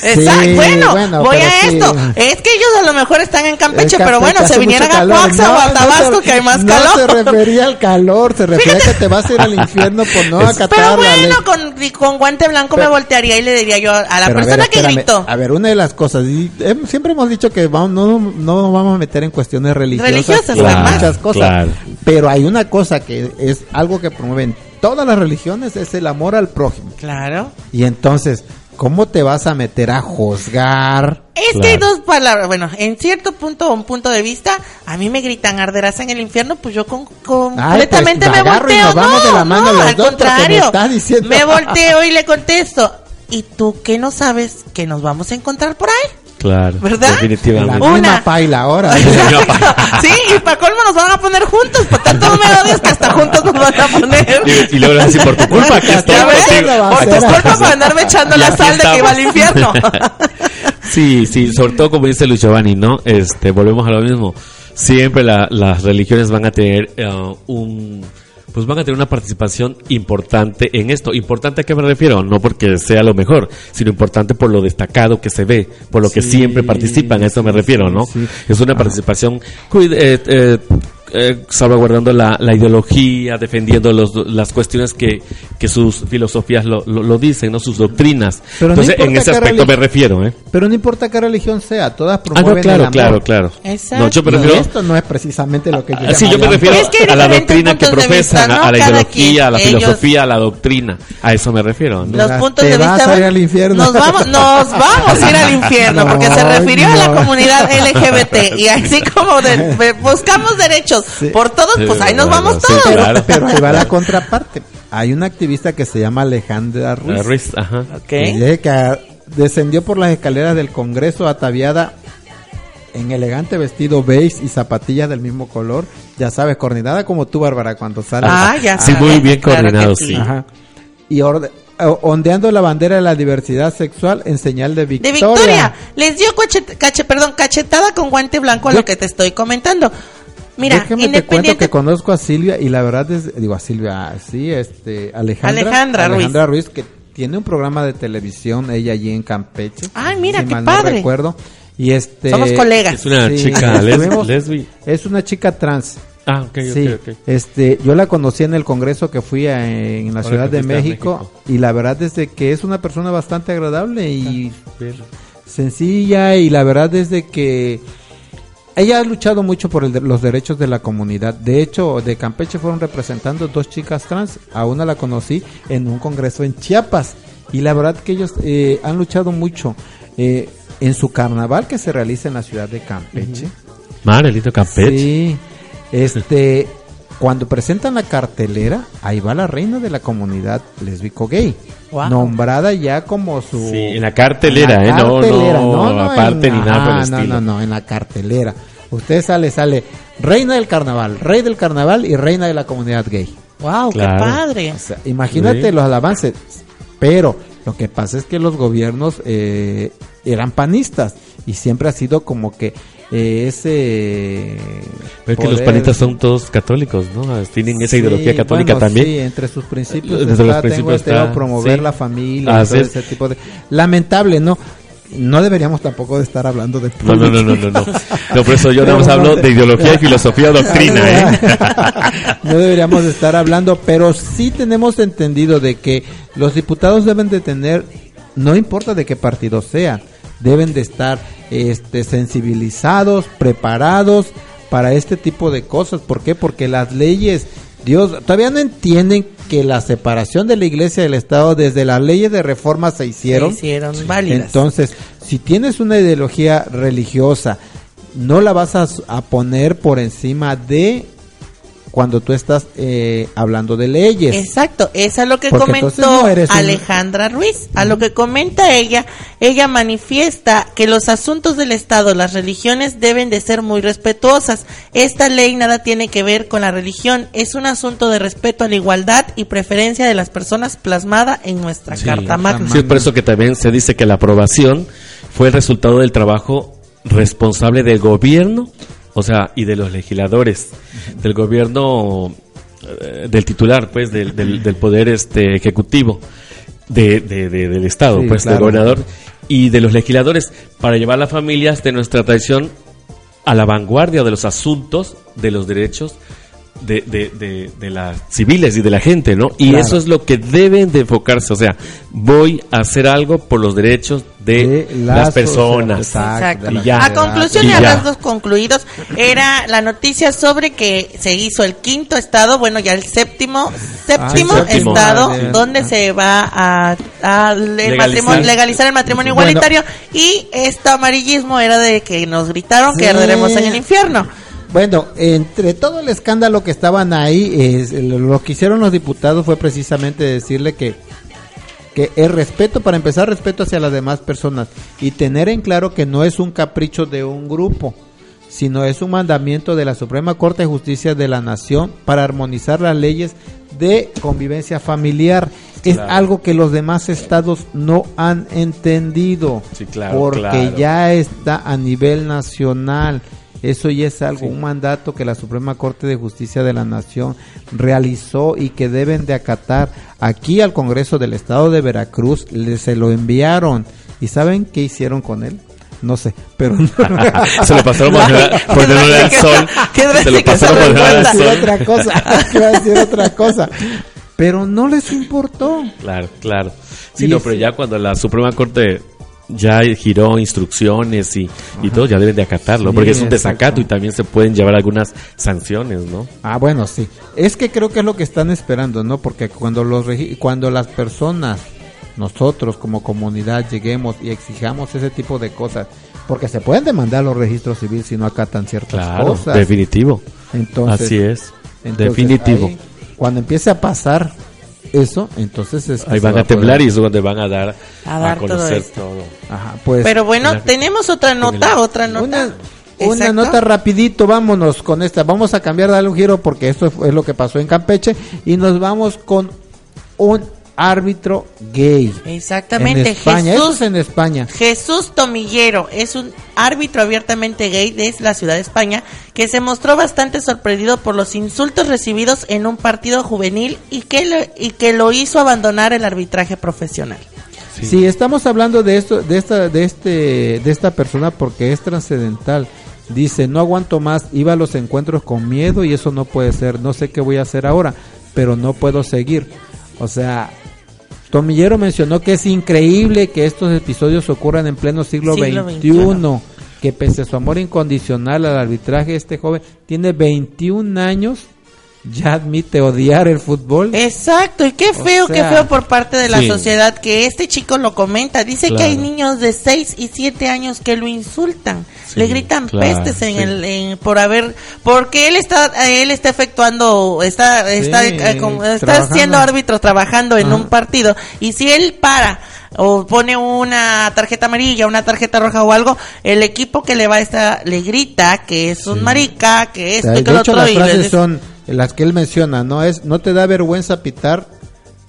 Exacto. Sí, bueno, bueno, voy a sí. esto. Es que ellos a lo mejor están en Campeche, pero bueno, se vinieran a. Coaxa o No, a no Tabasco, se- que hay más no calor. se refería al calor, se refería a que te vas a ir al infierno por no acatar Pero la ley. bueno, con, con guante blanco me voltearía y le diría yo a la a persona ver, que espérame. gritó. A ver, una de las cosas, y siempre hemos dicho que vamos, no, no nos vamos a meter en cuestiones religiosas, Religiosas, además. muchas cosas. Claro. Pero hay una cosa que es algo que promueven todas las religiones, es el amor al prójimo. Claro. Y entonces, ¿cómo te vas a meter a juzgar? Es que hay dos palabras, bueno, en cierto punto o un punto de vista, a mí me gritan arderás en el infierno, pues yo con, completamente pues, me agarro y volteo. nos vamos no, de la mano no, los al dos me contrario. diciendo- Me volteo y le contesto. ¿Y tú qué no sabes que nos vamos a encontrar por ahí? Claro. ¿Verdad? Definitivamente. La Una. misma paila ahora. Sí, y para colmo nos van a poner juntos, por tanto no me odias que hasta juntos nos van a poner. Y, y luego así por tu culpa que estoy ¿Ya ves? contigo. Por tu culpa para andarme echando la sal de que iba al infierno. Sí, sí, sobre todo como dice Luis Giovanni, ¿no? Este, volvemos a lo mismo. Siempre la- las religiones van a tener eh, un pues van a tener una participación importante en esto. ¿Importante a qué me refiero? No porque sea lo mejor, sino importante por lo destacado que se ve, por lo que siempre participan, a eso me refiero, ¿no? sí. Es una participación eh, eh, eh, salvaguardando la, la ideología, defendiendo los, las cuestiones que, que sus filosofías lo, lo, lo dicen, ¿no? Sus doctrinas. Pero no Entonces, en importa ese aspecto me refiero, ¿eh? Pero no importa qué religión sea, todas Ah, promueven no, claro, el amor. claro, claro. Exacto. No, yo me Y refiero esto no es precisamente lo que yo Ah, Sí, yo me refiero Es que a la doctrina que profesan, vista, ¿no? a la Cada ideología, quien, a la ellos- filosofía, a la doctrina. A eso me refiero. ¿no? Los puntos de vas vista a ir al infierno. nos vamos nos vamos a ir al infierno No, porque se refirió a la no. comunidad LGBT y así como de- buscamos derechos por todos pues ahí nos bueno, vamos sí, todos claro. Pero ahí va la contraparte. Hay una activista que se llama Alejandra Ruiz. Ah, Ruiz, ajá. que dice que ah, descendió por las escaleras del Congreso ataviada en elegante vestido beige y zapatillas del mismo color. Ya sabes, coordinada como tú, Bárbara, cuando sales. Ah, ya Sí, muy bien claro que coordinado, sí. sí. Ajá. Y orde- ondeando la bandera de la diversidad sexual en señal de de victoria. Victoria les dio cachet- cache- perdón, cachetada con guante blanco a lo que te estoy comentando mira Déjame te cuento independiente que conozco a Silvia y la verdad es, digo a Silvia, sí, este, Alejandra, Alejandra Ruiz. Alejandra Ruiz, que tiene un programa de televisión, ella allí en Campeche. Ay, mira, si qué mal padre. No recuerdo. Y este. Somos colegas. Es una chica les- estuvimos- lesbi. Es una chica trans. Ah, ok, ok, Sí, ok. este, yo la conocí en el congreso que fui a- en la Ahora Ciudad de México, México. y la verdad es de que es una persona bastante agradable y Bien. sencilla y la verdad es de que ella ha luchado mucho por el de- los derechos de la comunidad. De hecho, de Campeche fueron representando dos chicas trans. A una la conocí en un congreso en Chiapas. Y la verdad que ellos eh, han luchado mucho eh, en su carnaval que se realiza en la ciudad de Campeche. Marelito Campeche. Sí. Este, cuando presentan la cartelera, ahí va la reina de la comunidad lésbico gay. Wow. Nombrada ya como su... Sí, en la cartelera, en la ¿eh? No, cartelera, no, aparte en- ni nada por el ajá, no, estilo. no, no, en la cartelera. Usted sale, sale reina del carnaval, rey del carnaval y reina de la comunidad gay. wow Claro. qué padre O sea, imagínate Sí. los avances. Pero lo que pasa es que los gobiernos eh, eran panistas y siempre ha sido como que eh, ese... Que los panitas son todos católicos, ¿no? Tienen esa Sí, ideología católica bueno, también. Sí, entre sus principios está, los tengo principios entendido, está, promover sí. la familia todo es. ese tipo de... Lamentable, ¿no? No deberíamos tampoco de estar hablando de No, no, no, no, no, no. No, por eso yo nada más hablo de ideología y filosofía doctrina, ¿eh? no deberíamos de estar hablando, pero sí tenemos entendido de que los diputados deben de tener, no importa de qué partido sea, deben de estar este, sensibilizados, preparados para este tipo de cosas. ¿Por qué? Porque las leyes, Dios, todavía no entienden que la separación de la iglesia y del Estado desde las leyes de reforma se hicieron. Se hicieron válidas. Entonces, si tienes una ideología religiosa, no la vas a, a poner por encima de cuando tú estás eh, hablando de leyes. Exacto, es a lo que Porque comentó no eres un- Alejandra Ruiz, a lo que comenta ella, ella manifiesta que los asuntos del Estado, las religiones deben de ser muy respetuosas. Esta ley nada tiene que ver con la religión, es un asunto de respeto a la igualdad y preferencia de las personas plasmada en nuestra Sí, Carta Magna. Sí, es por eso que también se dice que la aprobación fue el resultado del trabajo responsable del gobierno, o sea, y de los legisladores, del gobierno, eh, del titular, pues, del, del, del poder este ejecutivo de, de- de- del Estado, Sí, pues, claro. del gobernador y de los legisladores, para llevar las familias de nuestra tradición a la vanguardia de los asuntos de los derechos de, de, de, de las civiles y de la gente, ¿no? Y Claro. eso es lo que deben de enfocarse, o sea, voy a hacer algo por los derechos de, las, las personas. Exacto, Y ya. A conclusión Y ya. a rasgos concluidos, era la noticia sobre que se hizo el quinto estado, bueno, ya el séptimo, séptimo, Ah, el séptimo. estado, Vale. donde se va a, a el Legalizar. matrimonio- legalizar el matrimonio Bueno. igualitario. Y este amarillismo era de que nos gritaron que arderemos en el infierno. Bueno, entre todo el escándalo que estaban ahí, es- lo que hicieron los diputados fue precisamente decirle que que el respeto, para empezar, respeto hacia las demás personas y tener en claro que no es un capricho de un grupo, sino es un mandamiento de la Suprema Corte de Justicia de la Nación para armonizar las leyes de convivencia familiar. Es Claro. algo que los demás estados no han entendido, Sí, claro, porque claro. ya está a nivel nacional. Eso ya es algo, un mandato que la Suprema Corte de Justicia de la Nación realizó y que deben de acatar. Aquí al Congreso del Estado de Veracruz le, se lo enviaron. ¿Y saben qué hicieron con él? No sé, pero Se lo pasaron por debajo del sol. Se lo pasaron por debajo Iba a del decir sol. otra cosa, iba a decir otra cosa. Pero no les importó. Claro, claro. Sí, Y no, pero ya cuando la Suprema Corte ya giró instrucciones y, y todo, ya deben de acatarlo, Sí, porque es un exacto. desacato y también se pueden llevar algunas sanciones, ¿no? Ah, bueno, sí. Es que creo que es lo que están esperando, ¿no? Porque cuando los cuando las personas, nosotros como comunidad lleguemos y exijamos ese tipo de cosas, porque se pueden demandar los registros civiles si no acatan ciertas Claro, cosas. definitivo. Entonces, Así es, entonces, definitivo. ahí, cuando empiece a pasar eso, entonces es que Ahí van va a temblar poder- y es donde van a dar A a, dar todo conocer todo. Ajá, pues Pero bueno, la- tenemos otra nota, otra nota. Una Exacto. nota rapidito, vámonos con esta. Vamos a cambiar, darle un giro porque esto es lo que pasó en Campeche y nos vamos con un árbitro gay. Exactamente, En España, eso Jesús es en España. Jesús Tomillero es un árbitro abiertamente gay de la ciudad de España que se mostró bastante sorprendido por los insultos recibidos en un partido juvenil y que lo, y que lo hizo abandonar el arbitraje profesional. Sí. estamos hablando de esto, de esta, de este, de esta persona porque es trascendental. Dice, no aguanto más, iba a los encuentros con miedo y eso no puede ser. No sé qué voy a hacer ahora, pero no puedo seguir. O sea, Tomillero mencionó que es increíble que estos episodios ocurran en pleno siglo, Siglo XXI. Que pese a su amor incondicional al arbitraje, este joven tiene 21 años, ya admite odiar el fútbol. Exacto, y qué O feo, qué sea, feo por parte de la sí. sociedad que este chico lo comenta. Dice que hay niños de 6 y 7 años que lo insultan, Sí, le gritan claro, pestes en sí. el en- por haber porque él está él está efectuando está está Sí, eh, como- está trabajando. siendo árbitro trabajando en Ajá. un partido y si él para o pone una tarjeta amarilla, una tarjeta roja o algo, el equipo que le va a estar le grita que es un marica, que O esto sea, y que de lo hecho, otro las y les son las que él menciona, no es, no te da vergüenza pitar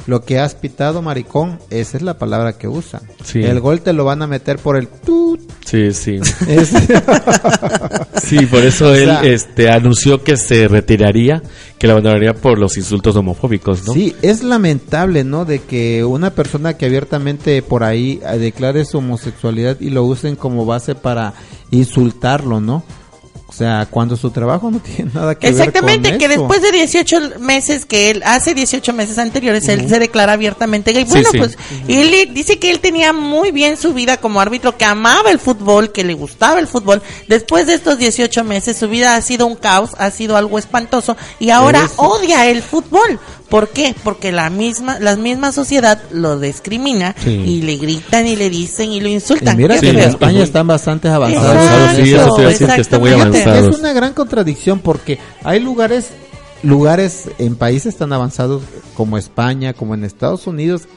lo que has pitado, maricón. Esa es la palabra que usan. Sí. El gol te lo van a meter por el tut. Sí, sí. Sí, por eso O él sea, este anunció que se retiraría, que la abandonaría por los insultos homofóbicos, ¿no? Sí, es lamentable, ¿no? De que una persona que abiertamente por ahí eh, declare su homosexualidad y lo usen como base para insultarlo, ¿no? O sea, cuando su trabajo no tiene nada que Exactamente, ver con que eso. después de 18 meses que él, hace 18 meses anteriores, él se declara abiertamente gay. Sí, Bueno, sí. pues, y él dice que él tenía muy bien su vida como árbitro, que amaba el fútbol, que le gustaba el fútbol. Después de estos 18 meses, su vida ha sido un caos, ha sido algo espantoso, y ahora Eso. odia el fútbol. ¿Por qué? Porque la misma, la misma sociedad lo discrimina Sí. y le gritan y le dicen y lo Y insultan. mira Qué que en. España están bastante avanzados. Avanzados, sí, eso decir que está muy Fíjate, avanzados. Es una gran contradicción porque hay lugares lugares en países tan avanzados como España, como en Estados Unidos,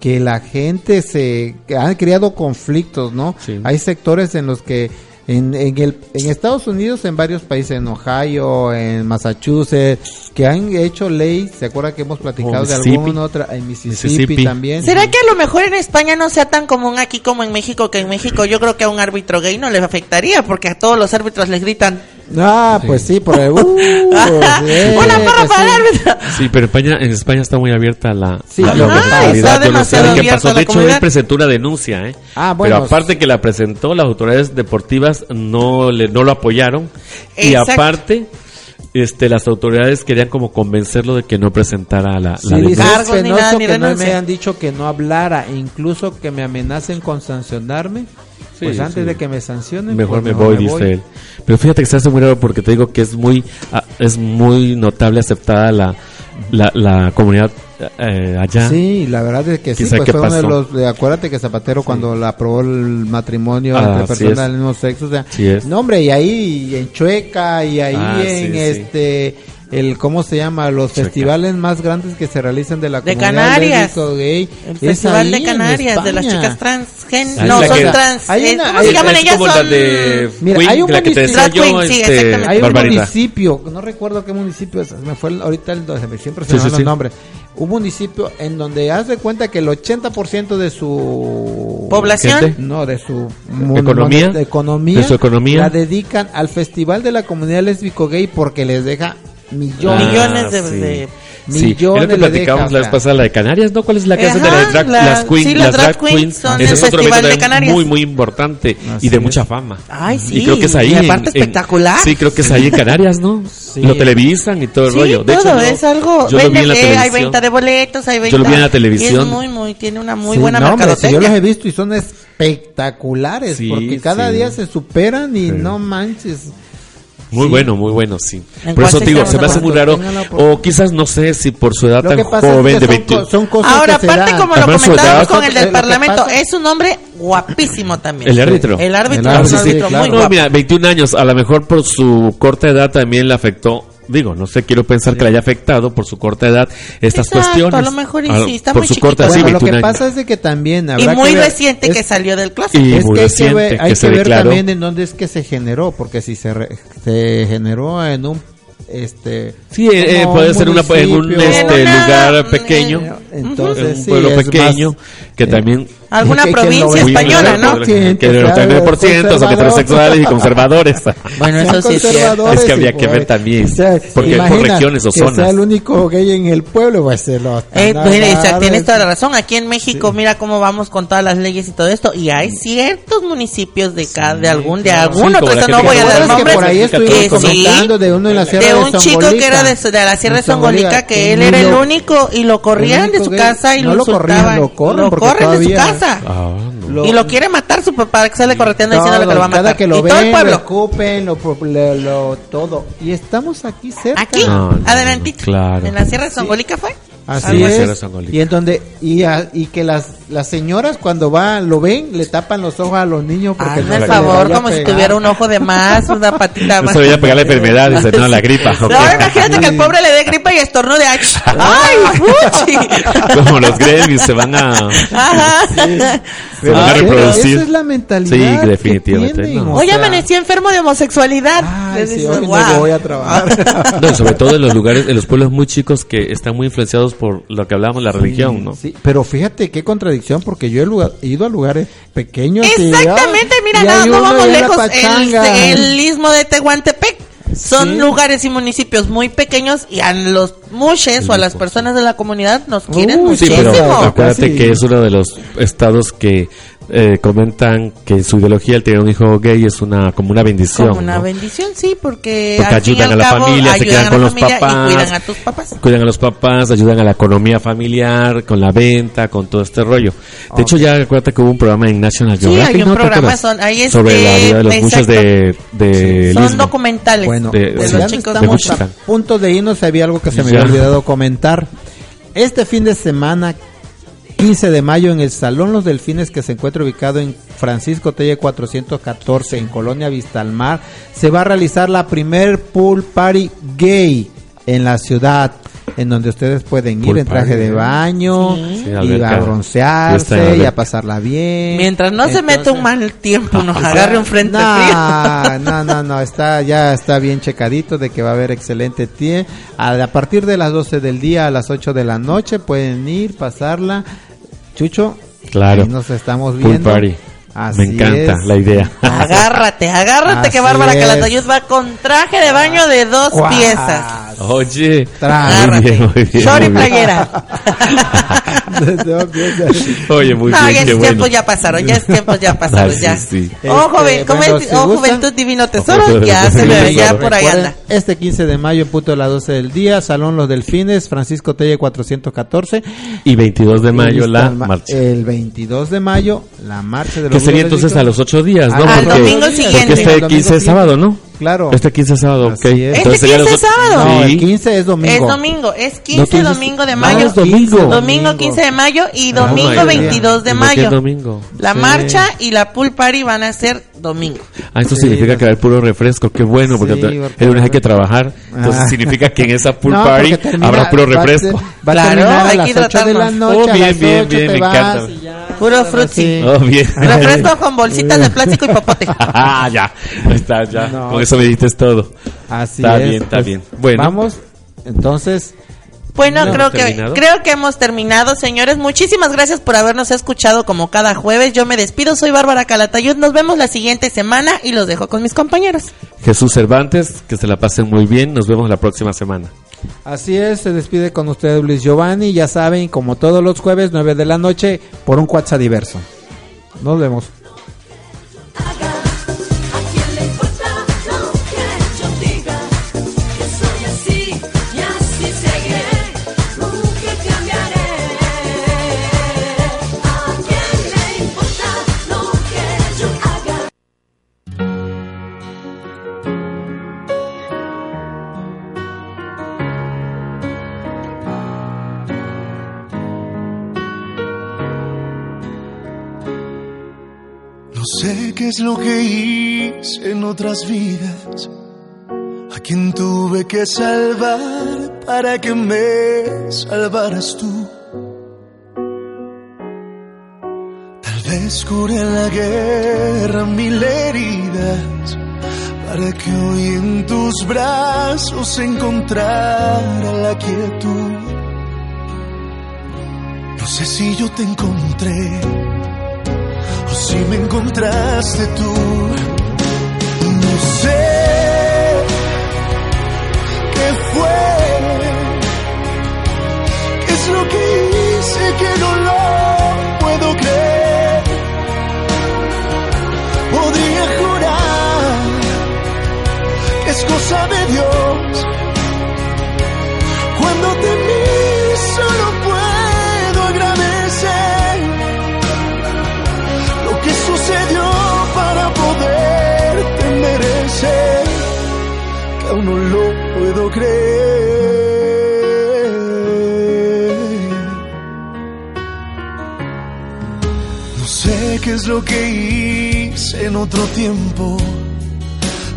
que la gente se que han creado conflictos, ¿no? Sí. Hay sectores en los que en, en, el, en Estados Unidos, en varios países, en Ohio, en Massachusetts, que han hecho ley, ¿se acuerda que hemos platicado de alguna otra? En Mississippi, Mississippi. también. ¿Será que a lo mejor en España no sea tan común aquí como en México? Que en México yo creo que a un árbitro gay no le afectaría porque a todos los árbitros les gritan. Ah, pues sí, por el... Uh, Una porra pues para sí. el árbitro. Sí, pero España, en España está muy abierta la, Sí, la, la Yo no sé qué pasó. De hecho, comunidad. él presentó una denuncia, ¿eh? Ah, bueno. Pero aparte que la presentó, las autoridades deportivas no le, no lo apoyaron. Y aparte, este, las autoridades querían como convencerlo de que no presentara la, Sí, denuncia. es Cargos ni nada, ni que no me hayan dicho que no hablara, incluso que me amenacen con sancionarme. Sí, pues antes sí. de que me sancionen, Mejor pues me voy, dice él. Pero fíjate que se hace muy raro porque te digo que es muy, ah, es muy notable aceptada la, la, la comunidad eh, allá. Sí, la verdad es que sí, ¿Quién sabe pues fue uno de los, acuérdate que Zapatero cuando la aprobó el matrimonio Ah, entre personas del mismo sexo, o sea, es. no hombre, y ahí en Chueca y ahí Ah, sí, en sí. este el ¿cómo se llama? Los festivales más grandes que se realizan de la De comunidad Canarias. gay. El es Festival de Canarias, de las chicas transgen... Ah, No, son que- trans... hay eh, una- ¿Cómo hay- se llaman ellas? Son... de Mira, Queen, hay un la que te decía Drag yo, Queen, sí, este. Hay un municipio, no recuerdo qué municipio es, me fue el- ahorita el siempre se Sí, me van sí, los nombres. Un municipio en donde haz de cuenta que el 80% de su ¿Población? Gente. no, de su ¿Economía? de economía, ¿De su economía? la dedican al Festival de la Comunidad Lésbico Gay porque les deja millones, Millones de- Ah, sí. de- Sí, es lo millones que platicamos la vez pasada, la de Canarias, ¿no? ¿Cuál es la que hacen de Ajá, las drag, la- las queen, sí, las drag drag queens queens? son Ese es otro Festival evento de Canarias. muy, muy importante Así y de es. mucha fama. Ay, sí. Y creo que es ahí. Y en- aparte en- espectacular. sí, creo que es ahí en Canarias, ¿no? Sí. Lo televisan y todo el Sí, rollo. De todo, hecho, yo- es algo... yo lo vi en la eh, hay televisión. venta de boletos, hay venta... Yo lo vi en la Y televisión. es muy, muy... Tiene una muy Sí, buena no, hombre, si mercadotecnia. yo los he visto y son espectaculares porque cada día se superan y no manches. Muy Sí. bueno, muy bueno, sí. En Por eso te digo, se me hace muy raro. O quizás, no sé si por su edad Lo tan joven es de que son, 20. co- son cosas Ahora, que se aparte, como lo comentábamos con el del Parlamento, es un hombre guapísimo también. El árbitro. El árbitro, El es un árbitro, sí, árbitro claro. muy No, guapo. mira, 21 años, a lo mejor por su corta edad también le afectó. Digo, no sé, quiero pensar que le haya afectado por su corta edad estas Exacto, cuestiones. a lo mejor y Ah, sí, está por muy su corta, sí, Bueno, lo 21 que años. pasa es de que también Y muy que ver- reciente es- que salió del closet. Y es muy que hay que reciente, ver, hay que que se ver también en dónde es que se generó, porque si se, re- se generó en un este Sí, eh, eh, puede un ser una, en un este, lugar pequeño, entonces en un sí, pueblo es pequeño, más- que eh, también... Alguna que- que provincia el española, ¿no? 99% Que el sea 99% son heterosexuales y conservadores. Bueno, eso sí es cierto. conservadores Es que habría que pues, ver también, o sea, porque por regiones o que sea zonas. el único gay en el pueblo, pues se lo Eh, agarrando. tienes toda la razón. Aquí en México, mira cómo vamos con todas las leyes y todo esto. Y hay ciertos municipios de cada, de algún, de Sí, que no voy a dar que nombres. por ahí estuvimos que sí, de uno en la Sierra de de un chico que era de, de la Sierra de Songolica, que él era el único y lo corrían de su casa y No lo lo corrían, lo corren, de su casa. Ah, no. Y lo quiere matar su papá, que sale correteando diciéndole que lo va a Todo, matar. Que lo y ven, todo el lo pueblo. lo, pro- lo- lo- todo. Y estamos aquí cerca. Aquí, No, no, adelantito. claro. En la Sierra de Songolica fue. Así es. Y en donde y, a- y que las las señoras cuando van lo ven le tapan los ojos a los niños porque Hazme no el favor, a como si tuviera un ojo de más, una patita No más. se veía pegar la enfermedad, dice, no, la gripa. ok. No, imagínate que el pobre le dé gripa y estornude. ¡Ay, ¡Ay, fuchi! Como los gremlins se van a, Ajá. se van a reproducir. Esa es la mentalidad. Sí, que definitivamente, tienen, no. o Hoy sea, amanecí enfermo de homosexualidad. ay, sí, dices, hoy "Guau". no voy a trabajar. No, sobre todo en los lugares, en los pueblos muy chicos que están muy influenciados por lo que hablábamos, la religión, ¿no? Sí, pero fíjate qué contradicción, porque yo he, lugar- he ido a lugares pequeños. Exactamente, mira, y nada, no vamos lejos. El, el istmo de Tehuantepec. Son Sí. lugares y municipios muy pequeños y a los mushes o a las personas de la comunidad nos quieren Uy, Sí, muchísimo. pero acuérdate que es uno de los estados que eh, comentan que su ideología el tener un hijo gay es una como una bendición. Como una ¿no? bendición, sí, porque, Porque ayudan a la cabo, familia, se ayudan quedan con los papás. Y cuidan a tus papás. Cuidan a los papás, ayudan a la economía familiar, con la venta, con todo este rollo. De hecho, ya acuérdate que hubo un programa en National Sí, Geographic, hay un ¿no? ¿Te programa, son, ahí es sobre la vida de los muchos de, de Son Lismo. documentales Bueno, de- de sí. los ya de estamos a punto de irnos, había algo que se me había olvidado comentar. Este fin de semana, 15 de mayo, en el Salón Los Delfines, que se encuentra ubicado en Francisco Telle 414, en Colonia Vistalmar, se va a realizar la primer pool party gay en la ciudad. En donde ustedes pueden ir Pool en traje party, de ¿eh? baño Sí, y a broncearse y a pasarla bien. Mientras no se meta un mal tiempo, nos agarre un frente no, frío. No, no, no, está ya está bien checadito de que va a haber excelente tiempo. A, a partir de las 12 del día a las 8 de la noche pueden ir, pasarla. Chucho, Claro. ahí nos estamos Pool viendo. party. Así Me encanta es. la idea. Agárrate, agárrate que Así Bárbara es. Calatayud va con traje de baño de dos Guau. piezas. Oye, Tra- muy bien, muy bien. Short y muy bien. playera. Oye, muy no, bien, ya qué es bueno. tiempos ya pasaron, ya es tiempos ya pasaron, Ah, sí, ya. sí. Oh, joven, Este, ¿cómo bueno, si oh, Juventud Divino Tesoro, Juventud ya se ve, ya por ahí anda. Este 15 de mayo en punto de las 12 del día, Salón Los Delfines, Francisco Telle 414. Y 22 de mayo la marcha. El 22 de mayo, la marcha de los Que sería entonces a los Lésbicos. ocho días, ¿no? Al Porque, domingo porque siguiente. porque este domingo 15 es siguiente. sábado, ¿no? Claro. Este 15 es sábado, ok. Es. Este sería 15 los es sábado. No, Sí. el 15 es domingo. Es domingo, es No, 15 tú dices- domingo de No, mayo. es domingo. Domingo 15 de mayo y Ah, domingo God. 22 de ¿Y por qué mayo. domingo? La Sí. marcha y la pool party van a ser domingo. Ah, esto Sí, significa que va a haber puro refresco. Qué bueno, porque Sí, el lunes hay que trabajar. Entonces Ah. significa que en esa pool No, party termina- habrá puro va a refresco. ser- Va a terminar a las 8 de la noche. Oh, bien, bien, 8 bien, me encanta. Puro frutzi. Oh, bien. Refresco con bolsitas de plástico y popote. ah, ya. Está, ya. Eso me dices todo. Así está es, bien, está pues, bien. Bueno. Vamos, entonces. Bueno, ¿No creo que terminado? creo que hemos terminado, señores. Muchísimas gracias por habernos escuchado como cada jueves. Yo me despido, soy Bárbara Calatayud. Nos vemos la siguiente semana y los dejo con mis compañeros. Jesús Cervantes, que se la pasen muy bien. Nos vemos la próxima semana. Así es, se despide con ustedes Luis Giovanni. Ya saben, como todos los jueves, 9 de la noche, por un WhatsApp diverso. Nos vemos. Lo que hice en otras vidas, a quien tuve que salvar para que me salvaras tú. Tal vez curé en la guerra mil heridas, para que hoy en tus brazos encontrara la quietud. No sé si yo te encontré si me encontraste tú. No sé qué fue, qué es lo que hice que no lo puedo creer. Podría jurar que es cosa de Dios. Cuando te no lo puedo creer. No sé qué es lo que hice en otro tiempo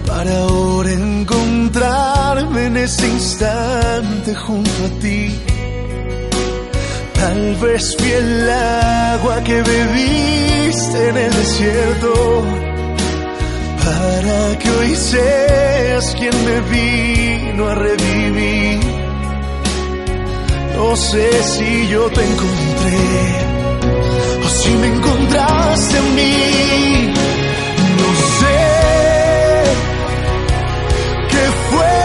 para ahora encontrarme en ese instante junto a ti. Tal vez fui el agua que bebiste en el desierto para que hoy seas quien me vino a revivir. No sé si yo te encontré o si me encontraste en mí. No sé qué fue,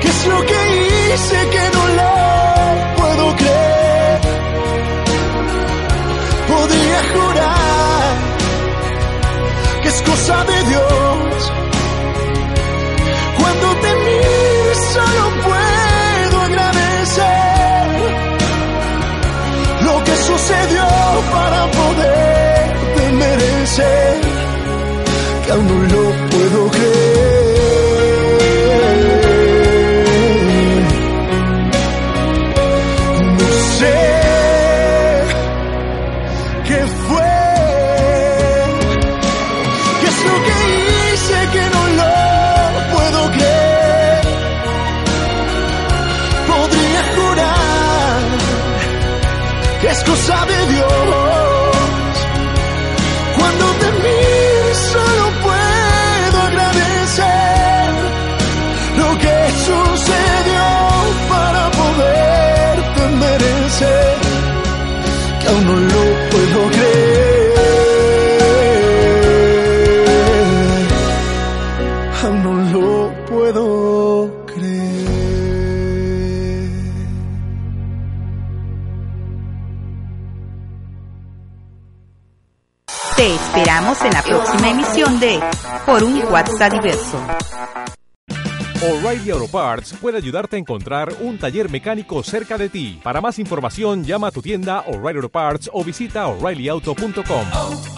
qué es lo que hice que que es cosa de Dios. Cuando te miro solo puedo agradecer lo que sucedió para poderte merecer, que aún no lo que es esperamos en la próxima emisión de Por un WhatsApp diverso. O'Reilly Auto Parts puede ayudarte a encontrar un taller mecánico cerca de ti. Para más información, llama a tu tienda O'Reilly Auto Parts o visita oreillyauto.com. oh, oh, O'Reilly.